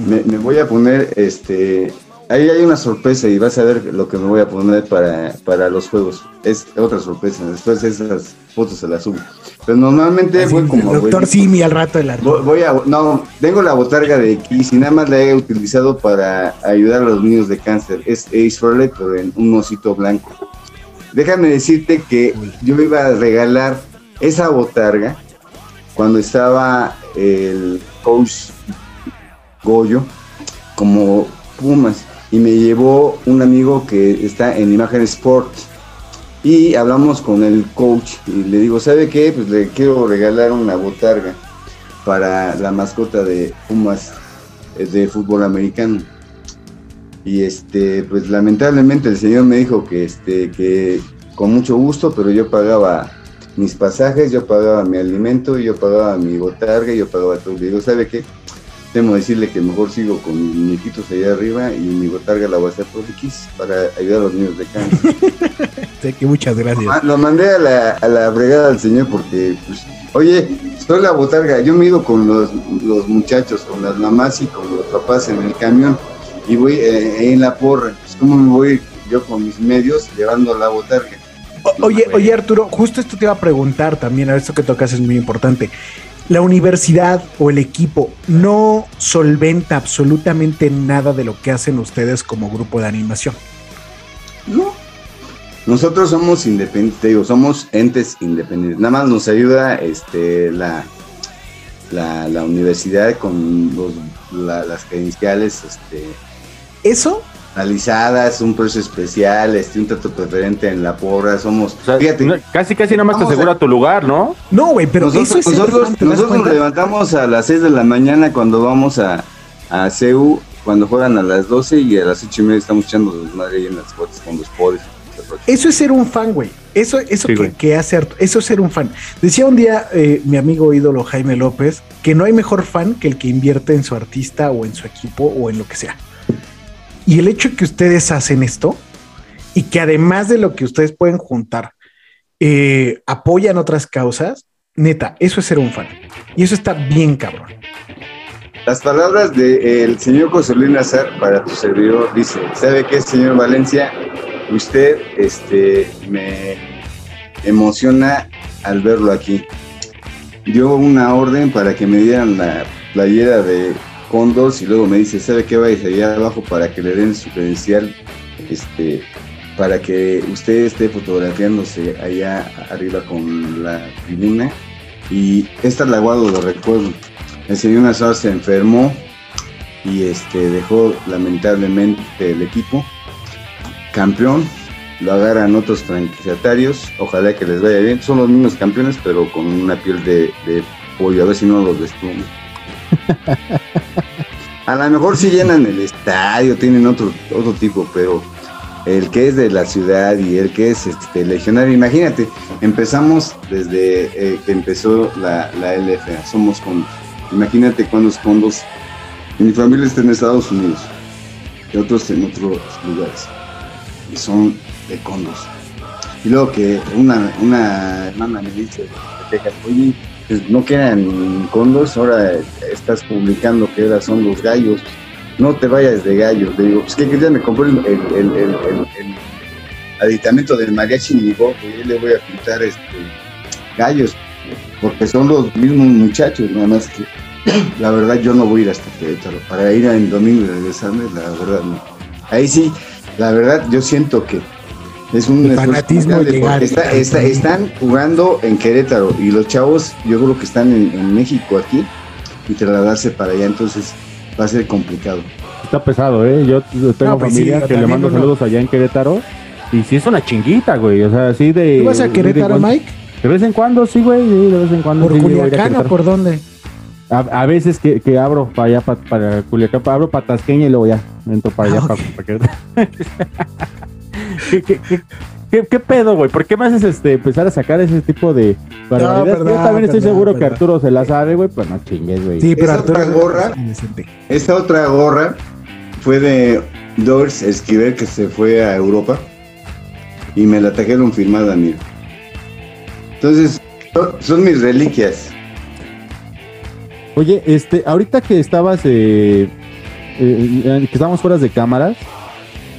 me, me voy a poner, este, ahí hay una sorpresa y vas a ver lo que me voy a poner para, para los juegos. Es otra sorpresa, después esas fotos se las subo. Pero normalmente Así, voy como... Doctor voy- Simi al rato de la. Voy, voy a, no, tengo la botarga de Kiss y nada más la he utilizado para ayudar a los niños de cáncer. Es Ace Frehley, pero en un osito blanco. Déjame decirte que yo iba a regalar esa botarga cuando estaba el coach Goyo como Pumas y me llevó un amigo que está en Imagen Sport y hablamos con el coach y le digo, ¿sabe qué? Pues le quiero regalar una botarga para la mascota de Pumas eh, de fútbol americano. Y este, pues lamentablemente el señor me dijo que este, que con mucho gusto, pero yo pagaba mis pasajes, yo pagaba mi alimento, yo pagaba mi botarga, yo pagaba todo. Le digo, ¿sabe qué? Temo decirle que mejor sigo con mis muñequitos allá arriba y mi botarga la voy a hacer por X para ayudar a los niños de cáncer. Sé que muchas gracias. Lo mandé a la, a la bregada al señor porque, pues, oye, soy la botarga. Yo me ido con los, los muchachos, con las mamás y con los papás en el camión y voy eh, en la porra. Pues, ¿Cómo me voy yo con mis medios llevando la botarga? O- Oye, oye Arturo, justo esto te iba a preguntar también, a esto que tocas es muy importante. La universidad o el equipo no solventa absolutamente nada de lo que hacen ustedes como grupo de animación. No. Nosotros somos independientes, digo, somos entes independientes. Nada más nos ayuda este, la, la, la universidad con los, la- las credenciales este, Eso, analizadas, un precio especial, este, un trato preferente en la porra. Somos, O sea, fíjate, no- casi casi nada más te a- asegura tu lugar, ¿no? no, güey, pero nosotros, eso es nosotros, fan, ¿te das nosotros nos levantamos a las 6 de la mañana cuando vamos a, a CEU, cuando juegan a las 12 y a las 8 y media estamos echando desmadre ahí en las fotos con los pobres. Eso es ser un fan, güey. Eso, eso Sí, que, hace eso es ser un fan. Decía un día eh, mi amigo ídolo Jaime López que no hay mejor fan que el que invierte en su artista o en su equipo o en lo que sea. Y el hecho que ustedes hacen esto y que además de lo que ustedes pueden juntar, eh, apoyan otras causas, neta, eso es ser un fan. Y eso está bien cabrón. Las palabras del señor Joselín Azar para tu servidor dice, ¿sabe qué, señor Valencia? Usted este, me emociona al verlo aquí. Dio una orden para que me dieran la playera de Condors y luego me dice, ¿sabe qué? Vaya allá abajo para que le den su credencial, este, para que usted esté fotografiándose allá arriba con la tribuna. Y esta la guardo de recuerdo. El señor Nazar se enfermó y este dejó lamentablemente el equipo. Campeón, lo agarran otros franquiciatarios, ojalá que les vaya bien. Son los mismos campeones, pero con una piel de, de pollo, a ver si no los destruyen. A lo mejor sí llenan el estadio, tienen otro, otro tipo, pero el que es de la ciudad y el que es este, legionario, imagínate, empezamos desde eh, que empezó la, la LFA, somos con, imagínate cuántos fondos, mi familia está en Estados Unidos y otros en otros lugares, y son de condos. Y luego que una, una hermana me dice, oye, pues, no quedan condos, ahora estás publicando que ahora son los gallos, no te vayas de gallos. Digo, pues que ya me compré el, el, el, el- aditamento del mariachi y que yo le voy a pintar este, gallos, porque son los mismos muchachos, nada más que la verdad yo no voy a ir hasta Querétaro, para ir en domingo y regresarme, la verdad no. Ahí sí, la verdad yo siento que es un fanatismo porque está- está- están jugando en Querétaro y los chavos yo creo que están en, en México aquí y trasladarse para allá, entonces va a ser complicado. Está pesado, ¿eh? Yo tengo No, pues sí, familia que le mando saludos allá en Querétaro. Y sí es una chinguita, güey. O sea, así de. ¿Tú vas a de Querétaro, Mike? De vez en cuando, sí, güey. Sí, de vez en cuando. ¿Por sí, Culiacán o por dónde? A, a veces que, que abro para allá, pa- para Culiacán, abro para Tasqueña y luego ya entro para allá, Ah, para, para Querétaro. ¿Qué, qué, qué, qué- qué pedo, güey? ¿Por qué me haces este, empezar a sacar ese tipo de barbaridades? Yo también estoy perdón, seguro que. Arturo se la sabe, güey, pues no chingues, güey. Sí, pero Esa Arturo otra gorra. es indecente. Esta otra gorra fue de Doris Esquivel que se fue a Europa y me la trajeron firmada, mira. Entonces, son- son mis reliquias. Oye, este, ahorita que estabas, eh, eh, que estábamos fuera de cámaras,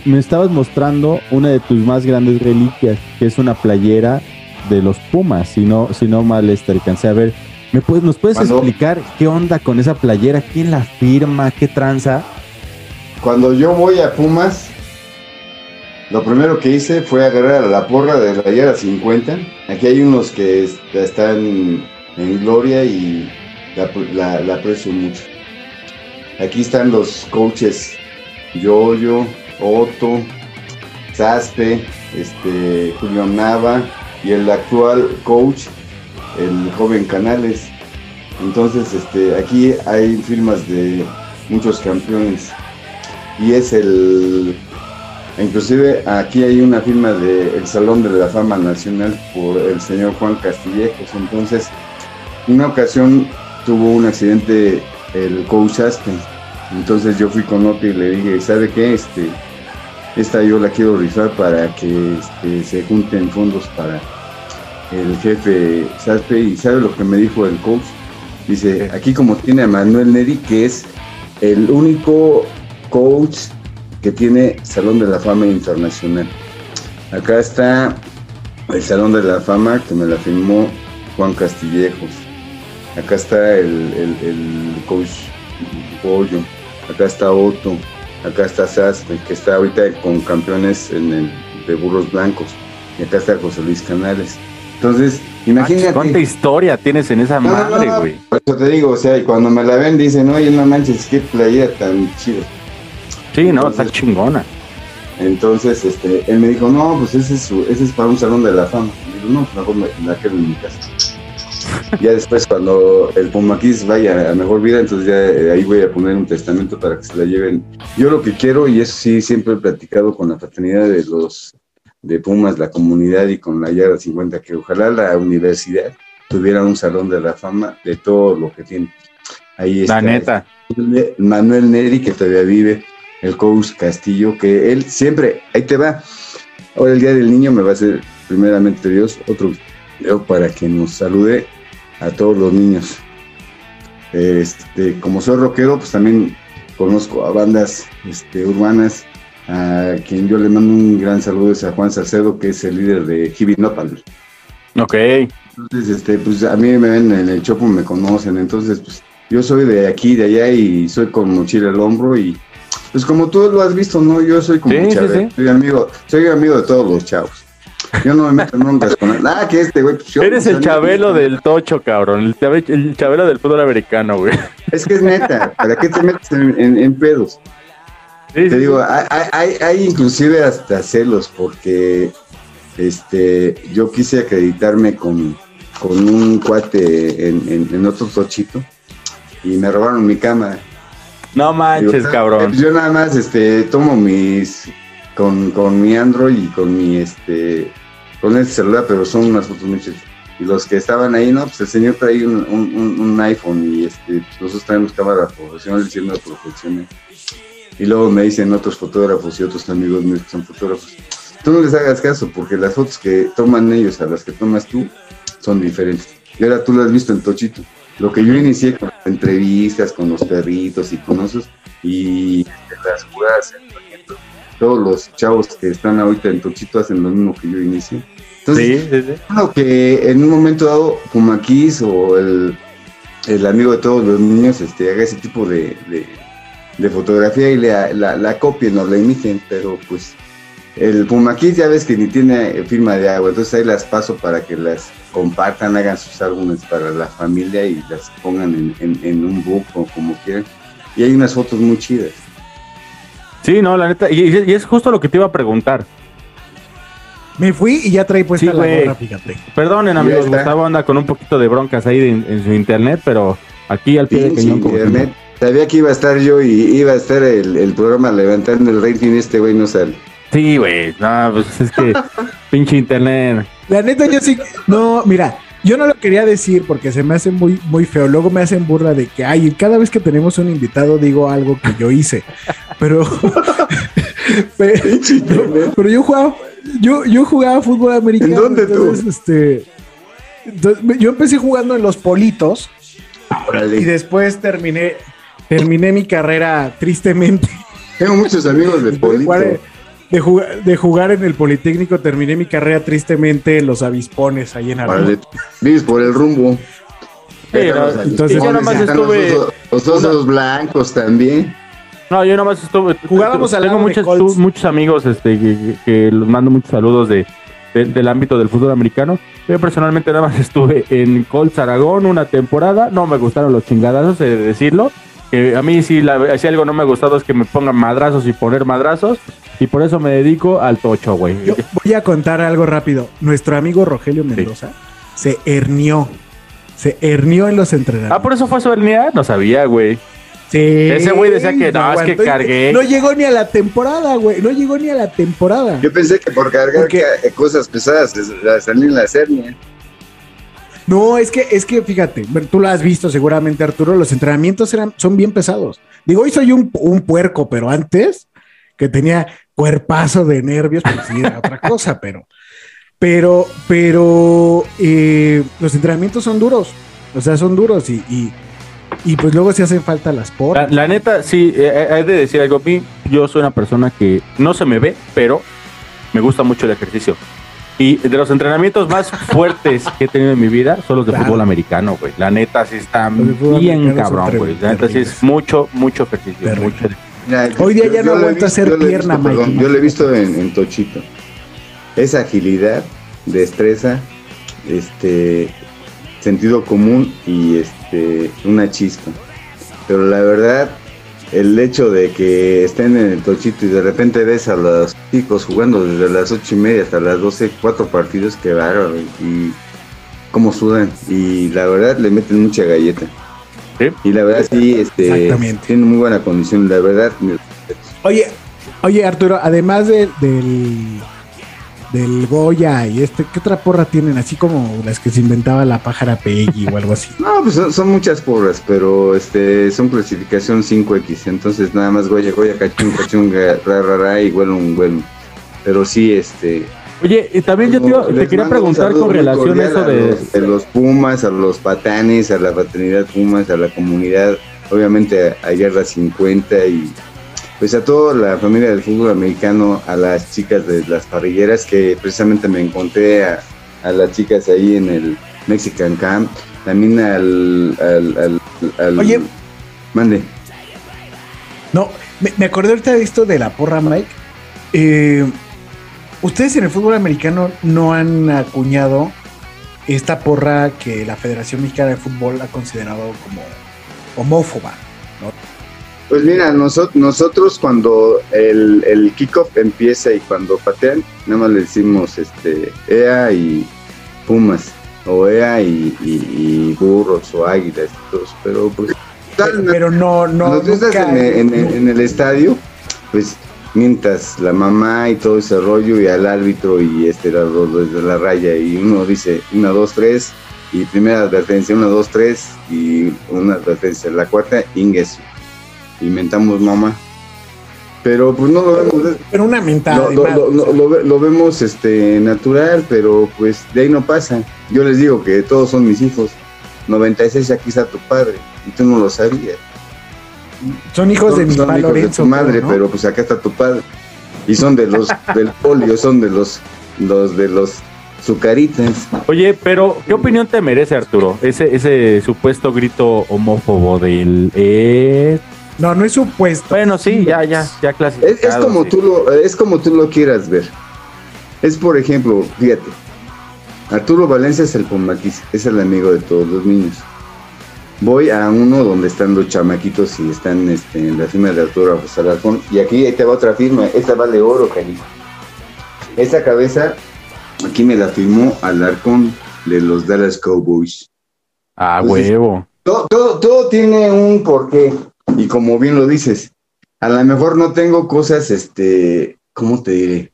me estabas mostrando una de tus más grandes reliquias, que es una playera de los Pumas, si no, si no mal este, alcancé a ver. ¿Me puedes, ¿Nos puedes Cuando- explicar qué onda con esa playera? ¿Quién la firma? ¿Qué tranza? Cuando yo voy a Pumas, lo primero que hice fue agarrar a la porra de Rayera 50. Aquí hay unos que est- están en gloria y la, la- la aprecio mucho. Aquí están los coaches Yoyo, Otto, Saspe, este, Julio Nava y el actual coach, el joven Canales. Entonces, este, aquí hay firmas de muchos campeones y es el inclusive aquí hay una firma del Salón de la Fama Nacional por el señor Juan Castillejos entonces una ocasión tuvo un accidente el coach Aspen entonces yo fui con Otto y le dije ¿sabe qué? este esta yo la quiero rifar para que este, se junten fondos para el jefe Saspe y sabe lo que me dijo el coach dice aquí como tiene a Manuel Neri que es el único coach que tiene Salón de la Fama Internacional. Acá está el Salón de la Fama que me la firmó Juan Castillejos. Acá está el, el, el coach Pollo. Acá está Otto. Acá está Sastre, que está ahorita con campeones en el, de burros blancos. Y acá está José Luis Canales. Entonces, imagínate. ¿Cuánta historia tienes en esa No, madre, no, güey? Por eso te digo, o sea, y cuando me la ven dicen, oye, no manches, qué playera tan chida. Sí, no, está chingona. Entonces, este, él me dijo, no, pues ese es, su- ese es para un salón de la fama. Y digo, no, mejor me la quedo en mi casa. Ya después, cuando el Pumaquis vaya a mejor vida, entonces ya eh, ahí voy a poner un testamento para que se la lleven. Yo lo que quiero, y eso sí, siempre he platicado con la fraternidad de los de Pumas, la comunidad y con la Yarda 50, que ojalá la universidad tuviera un salón de la fama de todo lo que tiene. Ahí está. La neta. Manuel Neri, que todavía vive, el coach Castillo, que él siempre, ahí te va. Ahora el Día del Niño me va a hacer, primeramente Dios, otro video para que nos salude a todos los niños. Este, como soy rockero, pues también conozco a bandas este, urbanas, a quien yo le mando un gran saludo es a Juan Salcedo, que es el líder de Heavy Nopal. Ok. Entonces, este, pues a mí me ven en el Chopo, me conocen, entonces, pues yo soy de aquí, de allá y soy con mochila al hombro y pues como tú lo has visto, ¿no? Yo soy como Sí, sí. soy amigo, soy amigo de todos los chavos. Yo no me meto en broncas con nada, que este güey, pues yo Eres el chabelo del tocho, cabrón. El, chabe- el chabelo del fútbol americano, güey. Es que es neta, ¿para qué te metes en, en- en pedos? Sí, Te sí, digo, hay, hay- hay, hay inclusive hasta celos porque este yo quise acreditarme con, con un cuate en, en- en otro tochito y me robaron mi cámara. No manches, Digo, cabrón. Yo nada más este tomo mis con, con mi Android y con mi este con el celular, pero son unas fotos muy chidas. Y los que estaban ahí, no, pues el señor trae un, un- un- iPhone y este, nosotros traemos cámara profesional diciendo profesional. Y luego me dicen otros fotógrafos y otros amigos míos que son fotógrafos. Tú no les hagas caso porque las fotos que toman ellos a las que tomas tú son diferentes. Y ahora tú lo has visto en Tochito. Lo que yo inicié con las entrevistas, con los perritos y con esos, y las jugadas, entrenamiento, todos los chavos que están ahorita en Tochito hacen lo mismo que yo inicié. Entonces, Sí, sí, sí. bueno, que en un momento dado Pumaquis o el, el amigo de todos los niños este, haga ese tipo de, de- de fotografía y la, la, la copien o la imiten, pero pues el Pumaquis ya ves que ni tiene firma de agua, entonces ahí las paso para que las compartan, hagan sus álbumes para la familia y las pongan en, en- en un book o como quieran. Y hay unas fotos muy chidas. Sí, no, la neta. Y, y es justo lo que te iba a preguntar. Me fui y ya traí puesta Sí, la gorra, fíjate. Perdonen, amigos. Gustavo anda con un poquito de broncas ahí en, en su internet, pero aquí al pie del cañón. internet. Sabía que iba a estar yo y iba a estar el, el programa levantando el rating, este güey no sale. Sí, güey. No, pues es que pinche internet. La neta, yo sí. No, mira, yo no lo quería decir porque se me hace muy, muy feo. Luego me hacen burla de que, ay, cada vez que tenemos un invitado digo algo que yo hice. Pero. pero, yo jugaba. Yo, yo jugaba fútbol americano. ¿En dónde tú? Este, entonces, yo empecé jugando en los politos. Órale. Y después terminé, terminé mi carrera tristemente. Tengo muchos amigos de De Polito. De, jugar, de jugar en el Politécnico, terminé mi carrera tristemente en los avispones ahí en Aragón. Vives por el rumbo. Entonces- yo nomás estuve- Los los osos blancos también. No, yo nomás estuve. Jugábamos al Tengo muchos, Colts. muchos amigos este, que, que- les mando muchos saludos de, de- del ámbito del fútbol americano. Yo personalmente nada más estuve en Colts Aragón una temporada. No me gustaron los chingadazos, he de decirlo. Que a mí sí, la, si algo no me ha gustado es que me pongan madrazos y poner madrazos. Y por eso me dedico al tocho, güey. Yo voy a contar algo rápido. Nuestro amigo Rogelio Mendoza se hernió. Se hernió en los entrenamientos. Ah, por eso fue su hernia. No sabía, güey. Sí. Ese güey decía que no, es que cargué. No llegó ni a la temporada, güey. No llegó ni a la temporada. Yo pensé que por cargar Porque- ca- cosas pesadas salían las hernias. No, es que, es que fíjate, tú lo has visto seguramente, Arturo, los entrenamientos eran, son bien pesados. Digo, hoy soy un, un puerco, pero antes, que tenía cuerpazo de nervios, pues sí, era otra cosa, pero, pero, pero eh, los entrenamientos son duros, o sea, son duros y, y, y pues luego se hacen falta las La, porras. la neta, sí, eh, hay de decir algo. Yo soy una persona que no se me ve, pero me gusta mucho el ejercicio. Y de los entrenamientos más fuertes que he tenido en mi vida son los de Claro. fútbol americano, güey. La neta sí está bien cabrón, güey. La neta sí es mucho, mucho ejercicio. Terrible. Mucho Mira, Hoy día yo- ya no hacer yo lo he pierna, visto, perdón. Yo lo he visto en, en Tochito. Esa agilidad, destreza, este sentido común y este una chispa. Pero la verdad, el hecho de que estén en el Tochito y de repente ves a los chicos jugando desde las ocho y media hasta las 12, cuatro partidos, que bárbaro. Y cómo sudan. Y la verdad le meten mucha galleta. Sí. Y la verdad sí, este, Exactamente. tienen muy buena condición. La verdad, Oye, oye, Arturo, además de- del, del Goya y este, ¿qué otra porra tienen? Así como las que se inventaba la pájara Peggy o algo así. No, pues son, son muchas porras, pero este son clasificación 5X, entonces nada más Goya, Goya, cachun, cachunga, ra, ra, ra, y bueno, un bueno. Pero sí, este... Oye, y también yo te, iba- te quería preguntar con relación a eso a de... los, de los Pumas, a los patanes, a la fraternidad Pumas, a la comunidad, obviamente a, a Yarda 50 y pues a toda la familia del fútbol americano, a las chicas de las parrilleras que precisamente me encontré a, a las chicas ahí en el Mexican Camp, también al... al, al, al- Oye. Mande. No, me, me acordé ahorita de esto de la porra, Mike. Eh, Ustedes en el fútbol americano no han acuñado esta porra que la Federación Mexicana de Fútbol ha considerado como homófoba. Pues mira, nosotros, nosotros cuando el, el kickoff empieza y cuando patean, nada más le decimos este EA y Pumas, o EA y, y- y burros o águilas y todos, pero pues Pero no, no. cuando tú estás nunca- en en el estadio, pues mientras la mamá y todo ese rollo y al árbitro y este dos desde la raya y uno dice una, dos, tres y primera advertencia, una, dos, tres y una advertencia, la cuarta, ingues. Inventamos mamá. Pero pues no lo vemos, Pero una mentada lo, lo- lo- lo vemos este natural, pero pues de ahí no pasa. Yo les digo que todos son mis hijos. 96 aquí está tu padre y tú no lo sabías. Son hijos de mi son hijos de tu madre, ¿no? pero pues acá está tu padre. Y son de los del polio, son de los los de los sucaritas. Oye, pero ¿qué opinión te merece, Arturo? Ese, ese supuesto grito homófobo del... Eh... No, no es supuesto. Bueno, sí, ya, ya, ya clasificado. Es, es como sí. tú lo es como tú lo quieras ver. Es por ejemplo, fíjate. Arturo Valencia es el Pomaquis, es el amigo de todos los niños. Voy a uno donde están los chamaquitos y están este, en la firma de Arturo Alarcón. Y aquí te va otra firma, esta vale oro, cariño. Esta cabeza, aquí me la firmó Alarcón de los Dallas Cowboys. Ah, Entonces, huevo. Todo, todo, todo tiene un porqué. Y como bien lo dices, a lo mejor no tengo cosas, este, ¿cómo te diré?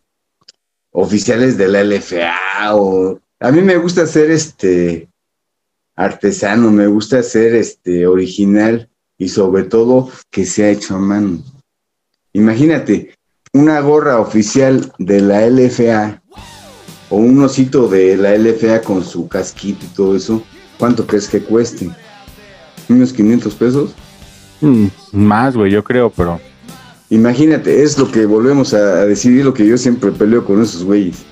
Oficiales de la LFA o... A mí me gusta ser, este, artesano, me gusta ser, este, original y sobre todo que sea hecho a mano. Imagínate, una gorra oficial de la LFA o un osito de la LFA con su casquito y todo eso, ¿cuánto crees que cueste? unos 500 pesos. Mm, más, güey, yo creo, pero. Imagínate, es lo que volvemos a, a decidir, lo que yo siempre peleo con esos güeyes.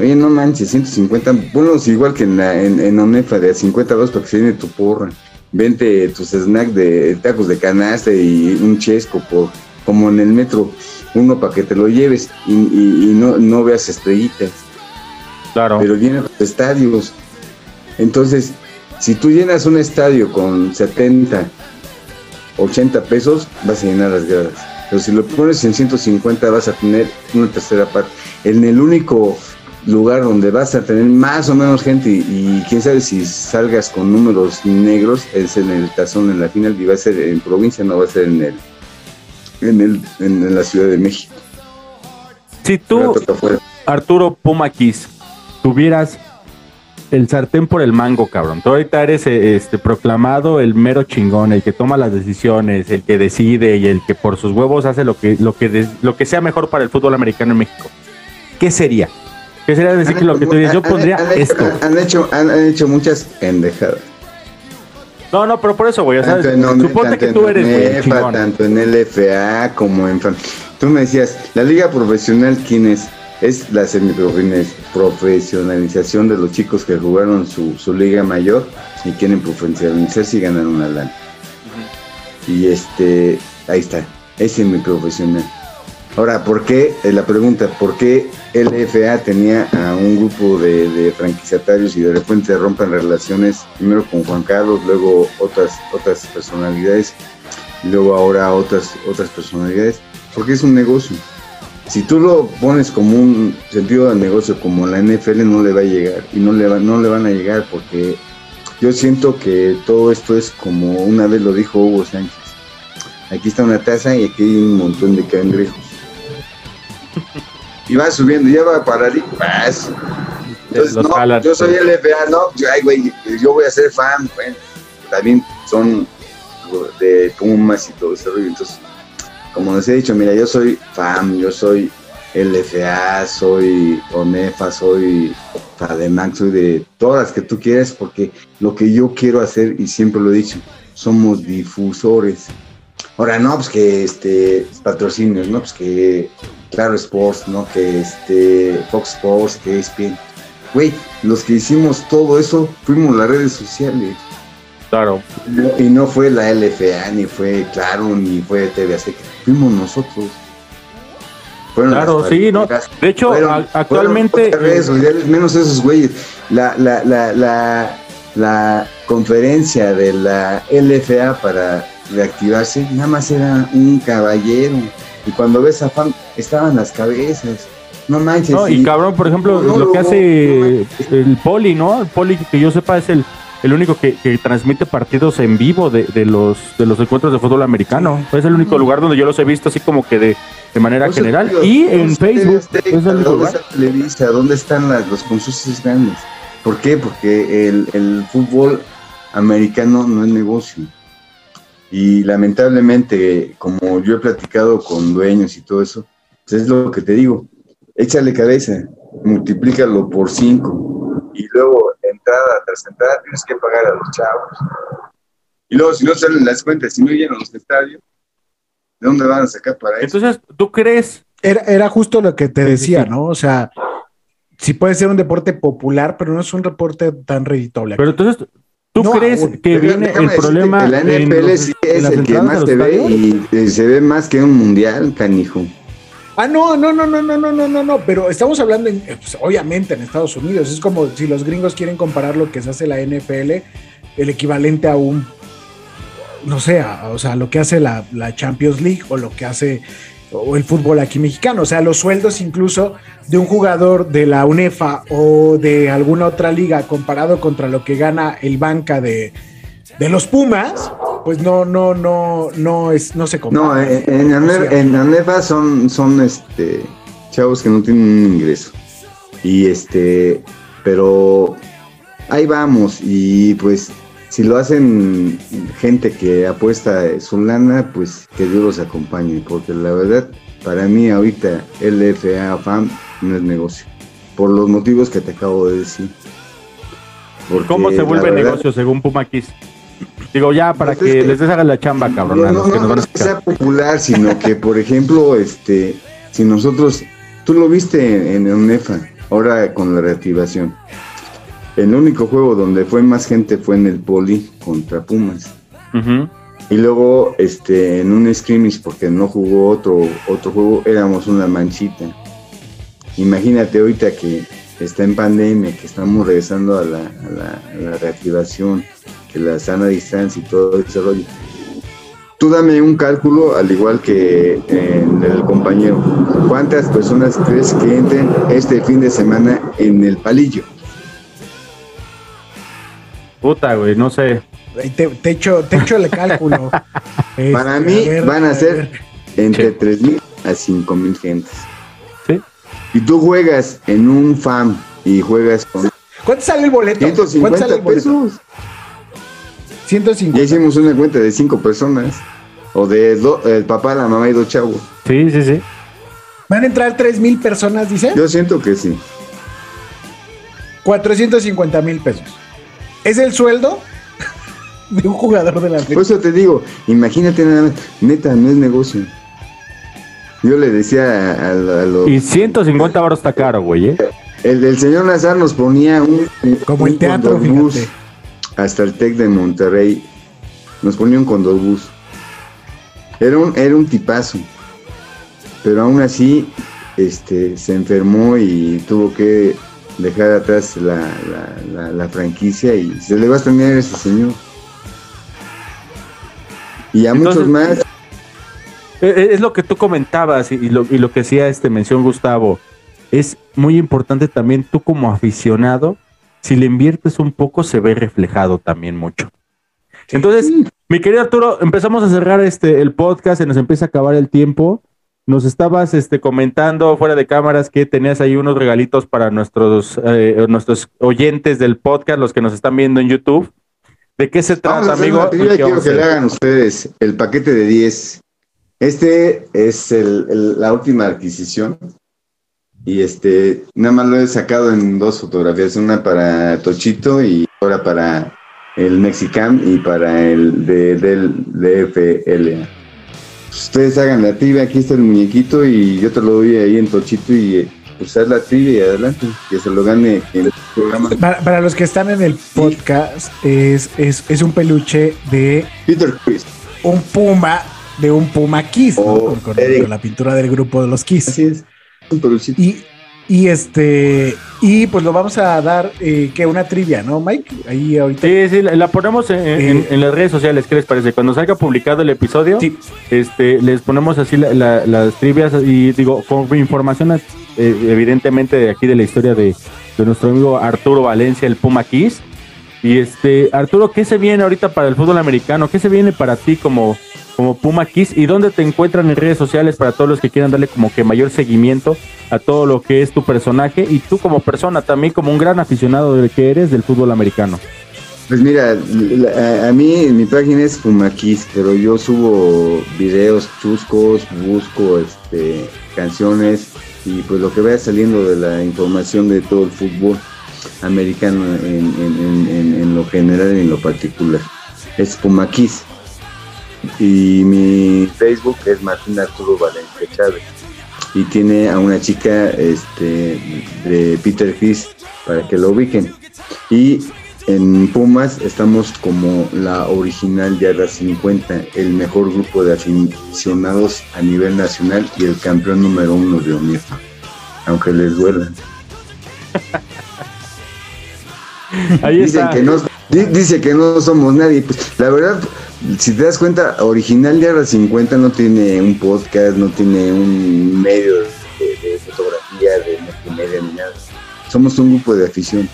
Oye, no manches, 150, ponlos igual que en, la, en, en Onefa de a 50 dos para que se llene tu porra. Vente tus snacks de tacos de canasta y un chesco, por, como en el metro, uno para que te lo lleves y, y- y no, no veas estrellitas. Claro. Pero llenan los estadios. Entonces, si tú llenas un estadio con 70, 80 pesos, vas a llenar las gradas. Pero si lo pones en 150, vas a tener una tercera parte. En el único lugar donde vas a tener más o menos gente y, y quién sabe si salgas con números negros es en el tazón en la final y va a ser en provincia, no va a ser en el en el en, la Ciudad de México. Si tú. Arturo Pumaquis, tuvieras el sartén por el mango, cabrón. Tú ahorita eres eh, este proclamado el mero chingón, el que toma las decisiones, el que decide y el que por sus huevos hace lo que lo que lo que sea mejor para el fútbol americano en México. ¿Qué sería? ¿Qué sería decir que lo que tú dices? Yo Han- pondría han hecho- esto. Han hecho, han, han hecho muchas pendejadas. No, no, pero por eso, güey. sea, Tanto suponte que tú eres, güey, tanto en LFA como en. Tú me decías, la liga profesional, ¿quién es? Es la semiprofesionalización de los chicos que jugaron su, su liga mayor y quieren profesionalizarse y ganar una lana. Y este, ahí está, es semiprofesional. Ahora, ¿por qué? eh, la pregunta, ¿por qué LFA tenía a un grupo de, de franquiciatarios y de repente rompen relaciones, primero con Juan Carlos, luego otras, otras personalidades, y luego ahora otras, otras personalidades? Porque es un negocio. Si tú lo pones como un sentido de negocio como la NFL no le va a llegar y no le, va, no le van a llegar porque yo siento que todo esto es como una vez lo dijo Hugo Sánchez. Aquí está una taza y aquí hay un montón de cangrejos. Y va subiendo, ya va a parar y. Entonces, Los no, jalan. yo soy LFA, no, yo, ay, güey, yo voy a ser fan, bueno, también son de Pumas y todo ese rollo. Entonces, como les he dicho, mira, yo soy fan, yo soy LFA, soy ONEFA, soy FADEMAC, soy de todas las que tú quieras, porque lo que yo quiero hacer, y siempre lo he dicho, somos difusores. Ahora, no, pues que este, patrocinios, no, pues que Claro Sports, ¿no? Que este, Fox Sports, que ESPN. Güey, los que hicimos todo eso fuimos las redes sociales. Claro. Y no fue la LFA, ni fue Claro, ni fue TV Azteca. Fuimos nosotros. Fueron Claro, sí, no. De hecho, Fueron- actualmente. fueron otras redes sociales, menos esos güeyes. La, la, la, la, la conferencia de la LFA para reactivarse, nada más era un caballero. Y cuando ves a Fan, estaban las cabezas. No manches. No, y cabrón, por ejemplo, No, lo no, que no, hace el Poli, ¿no? El Poli, que yo sepa, es el, el único que, que transmite partidos en vivo de, de los de los encuentros de fútbol americano. Es el único lugar donde yo los he visto así como que de, de manera general. Y ¿dónde en Facebook. Azteca? Es el único ¿Dónde está Televisa? ¿Dónde están las, los consorcios grandes? ¿Por qué? Porque el, el fútbol americano no es negocio. Y lamentablemente, como yo he platicado con dueños y todo eso, pues es lo que te digo, échale cabeza, multiplícalo por cinco y luego entrada tras entrada tienes que pagar a los chavos. Y luego si no salen las cuentas, si no llenan los estadios, ¿de dónde van a sacar para eso? Entonces, ¿tú crees? Era, era justo lo que te decía, ¿no? O sea, sí puede ser un deporte popular, pero no es un deporte tan reditable. Pero entonces, ¿tú No, crees aún. que viene el decirte problema? La en NFL los- sí es el que más los ve y se ve más que un mundial, canijo. Ah, no, no, no, no, no, no, no, no, no, pero estamos hablando, en, eh, pues, obviamente, en Estados Unidos. Es como si los gringos quieren comparar lo que se hace la NFL, el equivalente a un, no sé, a- o sea, lo que hace la, la Champions League o lo que hace o el fútbol aquí mexicano. O sea, los sueldos incluso de un jugador de la UNEFA o de alguna otra liga comparado contra lo que gana el banca de, de los Pumas, pues no, no, no, no es, no se No, compara. en, en, O sea, Ane- en Anefa son, son este chavos que no tienen un ingreso. Y este, pero ahí vamos. Y pues, si lo hacen gente que apuesta su lana, pues que Dios los acompañe. Porque la verdad, para mí ahorita LFA FAM no es negocio. Por los motivos que te acabo de decir. Porque ¿Cómo se vuelve verdad- negocio según Pumaquis? Digo, ya para Pues es que que- les deshagan la chamba, cabrón. No, no, que no a es que sea popular, sino que, por ejemplo, este, si nosotros, tú lo viste en, en UNEFA, ahora con la reactivación. El único juego donde fue más gente fue en el Poli contra Pumas. Y luego, este, en un scrimmage, porque no jugó otro, otro juego, éramos una manchita. Imagínate ahorita que está en pandemia, que estamos regresando a la, a la- a la reactivación, que la sana distancia y todo ese rollo. Tú dame un cálculo, al igual que eh, el compañero. ¿Cuántas personas crees que entren este fin de semana en el palillo? Puta, güey, no sé. Te, te echo, te echo el cálculo. Este, Para mí ver, van a ser ver. entre 3.000 a 5.000 gentes. Sí. Y tú juegas en un FAM y juegas con ¿Cuánto sale el boleto? ¿Cuánto sale 150 el boleto? pesos. 150. Ya hicimos una cuenta de cinco personas. O de do- el papá, la mamá y dos chavos. Sí, sí, sí. Van a entrar 3 mil personas, dice. Yo siento que sí. 450 mil pesos. ¿Es el sueldo de un jugador de la Por eso te digo, imagínate nada más. Neta, no es negocio. Yo le decía a, a- a los... Y 150 baros está caro, güey, ¿eh? El, el señor Nazar nos ponía un... Como el teatro, fíjate. Hasta el TEC de Monterrey. Nos ponía un condorbús. Era un, era un tipazo. Pero aún así, este, se enfermó y tuvo que dejar atrás la, la- la- la franquicia y se le va a extrañar a ese señor. Y a Entonces, muchos más. Eh, eh, Es lo que tú comentabas y, y lo, y lo que hacía este mención Gustavo. Es muy importante también tú como aficionado, si le inviertes un poco, se ve reflejado también mucho. Entonces, mi querido Arturo, empezamos a cerrar este el podcast, se nos empieza a acabar el tiempo. Nos estabas este, comentando fuera de cámaras que tenías ahí unos regalitos para nuestros, eh, nuestros oyentes del podcast, los que nos están viendo en YouTube. ¿De qué se Vamos trata, a hacer amigo? una trivia ¿Y y qué quiero vamos que le hagan ustedes el paquete de 10. Este es el- el- la última adquisición. Y este, nada más lo he sacado en dos fotografías, una para Tochito y otra para el Mexicam y para el de, del DFLA. Ustedes hagan la trivia, aquí está el muñequito y yo te lo doy ahí en Tochito y eh, usar la trivia y adelante, que se lo gane en el programa. Para, para los que están en el podcast, es, es, es un peluche de Peter Chris. un puma, de un puma Kiss, ¿no? Oh, con, con- con la pintura del grupo de los Kiss. Así es, un peluchito. Y, y este, y pues lo vamos a dar, eh, que una trivia, ¿no, Mike? Ahí ahorita. Sí, sí, la, la ponemos en, en- en las redes sociales, ¿qué les parece? Cuando salga publicado el episodio, Sí. este, les ponemos así la- la- las trivias y digo, con información eh, evidentemente de aquí de la historia de, de nuestro amigo Arturo Valencia, el Puma Kiss. Y este, Arturo, ¿qué se viene ahorita para el fútbol americano? ¿Qué se viene para ti como, como Puma Kiss? ¿Y dónde te encuentran en redes sociales para todos los que quieran darle como que mayor seguimiento a todo lo que es tu personaje y tú como persona también como un gran aficionado del que eres del fútbol americano? Pues mira, a, mí mi página es Fumaquis, pero yo subo videos chuscos, busco este, canciones y pues lo que vaya saliendo de la información de todo el fútbol americano en, en- lo general y en lo particular. Es Fumaquis. Y mi Facebook es Martín Arturo Valencia Chávez. Y tiene a una chica este, de Peter Chris para que lo ubiquen. Y en Pumas estamos como la original Yarda 50, el mejor grupo de aficionados a nivel nacional y el campeón número uno de ONIFA, aunque les duela. Ahí Dicen está. que no, di- dice que no somos nadie. Pues la verdad, si te das cuenta, original Yarda 50 no tiene un podcast, no tiene un medio de, de fotografía, de multimedia ni nada. Somos un grupo de afición.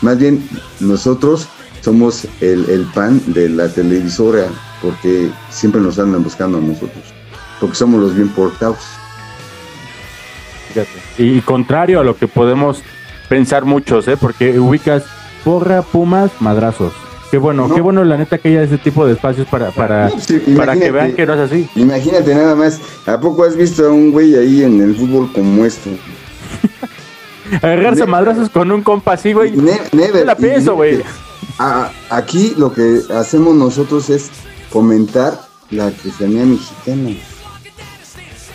Más bien, nosotros somos el, el pan de la televisora, porque siempre nos andan buscando a nosotros, porque somos los bien portados. Y contrario a lo que podemos pensar muchos, ¿eh? Porque ubicas porra, pumas, madrazos. Qué bueno, No. qué bueno la neta que haya ese tipo de espacios para, para, No, sí, para que vean que no es así. Imagínate nada más, ¿a poco has visto a un güey ahí en el fútbol como esto? Agarrarse madrazos con un compa así, güey. Ne- No never. la pienso, güey. aquí lo que hacemos nosotros es fomentar la artesanía mexicana.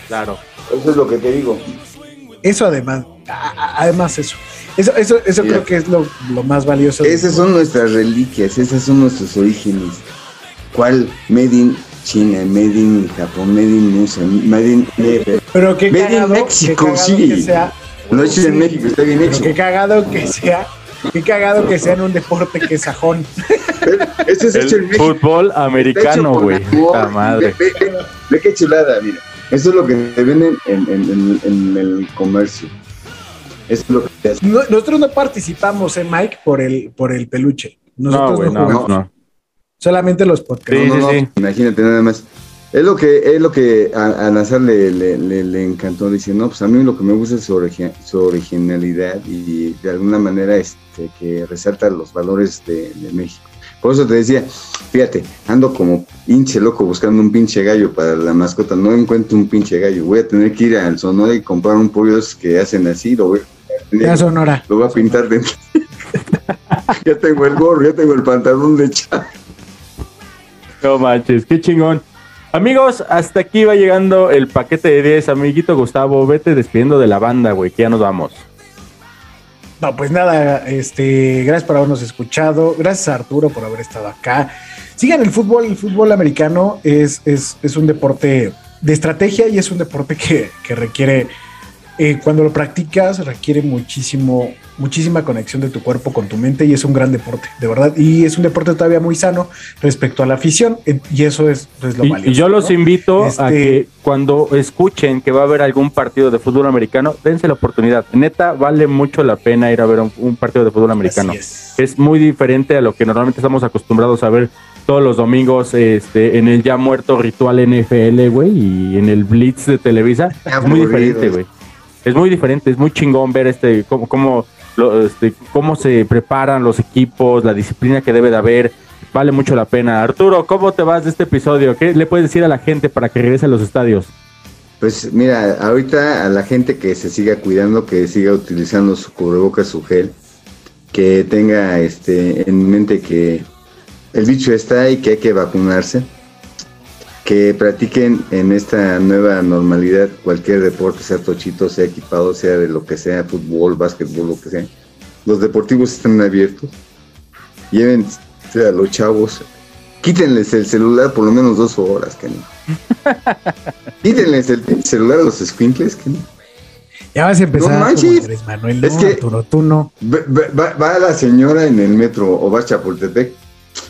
Claro. Eso es lo que te digo. Eso además, además eso. Eso, eso, eso creo que es lo, lo más valioso. Esas son nuestras reliquias, esas son nuestros orígenes. ¿Cuál? Made in China, Made in Japón, Made in USA, Made in never. Pero qué Made in cagado, qué México, cagado sí. que sea. Lo hecho en México, está bien hecho. qué cagado que sea. Qué cagado que sea en un deporte que es sajón. Esto es hecho en El México. fútbol americano, güey. Puta madre. Ve, ve- ve- ve qué chulada, mira. Eso es lo que te venden en, en- en- en el comercio. Eso es lo que. No- nosotros no participamos, eh, Mike, por el, por el peluche. No, Nosotros no, no, jugamos. no. Solamente los podcasts. Sí, No, no, sí, no, sí. Imagínate nada más. Es lo que, es lo que a, a Nazar le, le, le- le encantó. Dice, no, pues a mí lo que me gusta es su, origi- su originalidad y de alguna manera este, que resalta los valores de, de México. Por eso te decía, fíjate, ando como pinche loco buscando un pinche gallo para la mascota. No encuentro un pinche gallo. Voy a tener que ir al Sonora y comprar un pollo que hacen así. Lo voy a Ya Sonora. lo voy a pintar dentro. ya tengo el gorro, ya tengo el pantalón de chavo. No manches, qué chingón. Amigos, hasta aquí va llegando el paquete de 10. Amiguito Gustavo, vete despidiendo de la banda, güey, que ya nos vamos. No, pues nada, este, gracias por habernos escuchado, gracias a Arturo por haber estado acá. Sigan el fútbol, el fútbol americano es, es, es un deporte de estrategia y es un deporte que, que requiere, eh, cuando lo practicas, requiere muchísimo, muchísima conexión de tu cuerpo con tu mente y es un gran deporte, de verdad. Y es un deporte todavía muy sano respecto a la afición eh, y eso es, es lo Y, valioso. y yo los ¿no? invito a Este- que cuando escuchen que va a haber algún partido de fútbol americano, dense la oportunidad. Neta, vale mucho la pena ir a ver un, un partido de fútbol americano. Así es. Es muy diferente a lo que normalmente estamos acostumbrados a ver todos los domingos este, en el ya muerto ritual NFL, güey, y en el Blitz de Televisa. Es muy diferente, güey. Es muy diferente, es muy chingón ver este cómo, cómo, lo- este, cómo se preparan los equipos, la disciplina que debe de haber. Vale mucho la pena. Arturo, ¿cómo te vas de este episodio? ¿Qué le puedes decir a la gente para que regrese a los estadios? Pues mira, ahorita a la gente que se siga cuidando, que siga utilizando su cubrebocas, su gel, que tenga este en mente que el bicho está y que hay que vacunarse, que practiquen en esta nueva normalidad cualquier deporte, sea tochito, sea equipado, sea de lo que sea, fútbol, básquetbol, lo que sea. Los deportivos están abiertos. Lleven a los chavos, quítenles el celular por lo menos dos horas, que Quítenles el celular a los squinkles, que Ya vas a empezar No manches. Manuel, no, Es que- Arturo, tú no. Va, va- va la señora en el metro o va a Chapultepec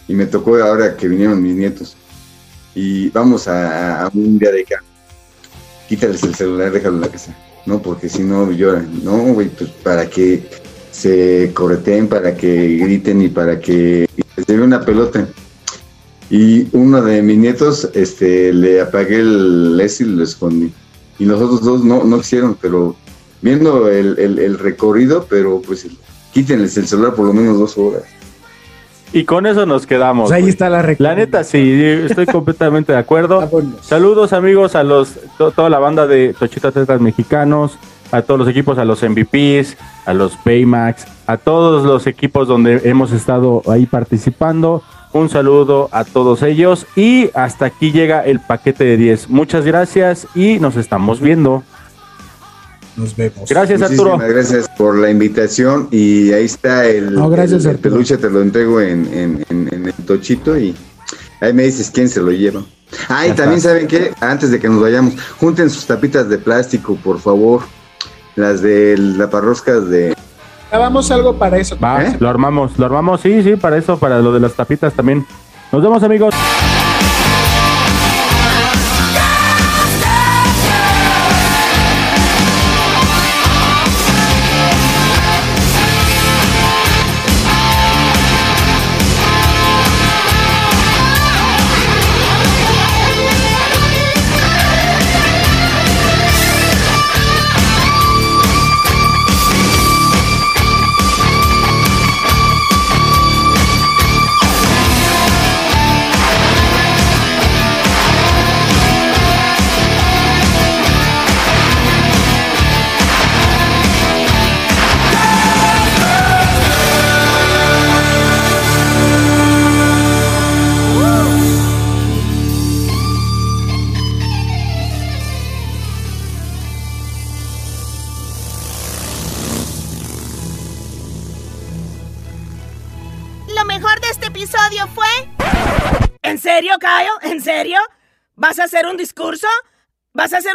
y me tocó ahora que vinieron mis nietos y vamos a, un día de acá. Quítales el celular, déjalo en la casa. No, porque si no lloran. No, güey, pues para que se correteen, para que griten y para que se ve una pelota. Y uno de mis nietos, este, le apagué el ese y lo escondí. Y los otros dos no, no quisieron, pero viendo el, el- el recorrido, pero pues quítenles el celular por lo menos dos horas. Y con eso nos quedamos. Pues ahí está la La neta, sí, estoy completamente de acuerdo. Vámonos. Saludos amigos a los to- toda la banda de Tochita Atletas Mexicanos, a todos los equipos, a los MVPs, a los Baymax, a todos los equipos donde hemos estado ahí participando. Un saludo a todos ellos y hasta aquí llega el paquete de 10. Muchas gracias y nos estamos viendo. Nos vemos. Gracias Arturo. Muchísimas gracias por la invitación y ahí está el, No, gracias, el- el Arturo. peluche, te lo entrego en, en- en- en el tochito y ahí me dices quién se lo lleva. Ah, y también saben que antes de que nos vayamos, junten sus tapitas de plástico, por favor. Las de la parroscas de... Grabamos algo para eso. Va, ¿Eh? lo armamos, lo armamos, sí, sí, para eso, para lo de las tapitas también. Nos vemos amigos.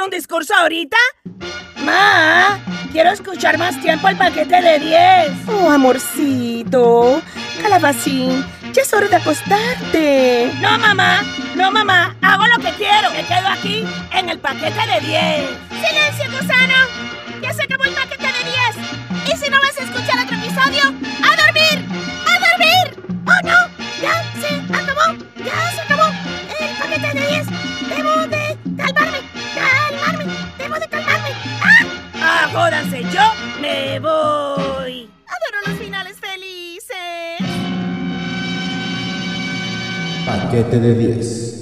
Un discurso ahorita? Ma, quiero escuchar más tiempo el paquete de 10. Oh, amorcito. Calabacín, ya es hora de acostarte. No, mamá. No, mamá. Hago lo que quiero. Me quedo aquí en el paquete de 10. ¡Silencio, gusano! ¡Ya se acabó el paquete de 10! Y si no vas a escuchar otro episodio, ¡a dormir! ¡A dormir! ¡Oh, no! ¡Ya se acabó! ¡Ya se acabó el paquete de 10! ¡Debo de jódanse! ¡Yo me voy! Adoro los finales felices. Paquete de 10.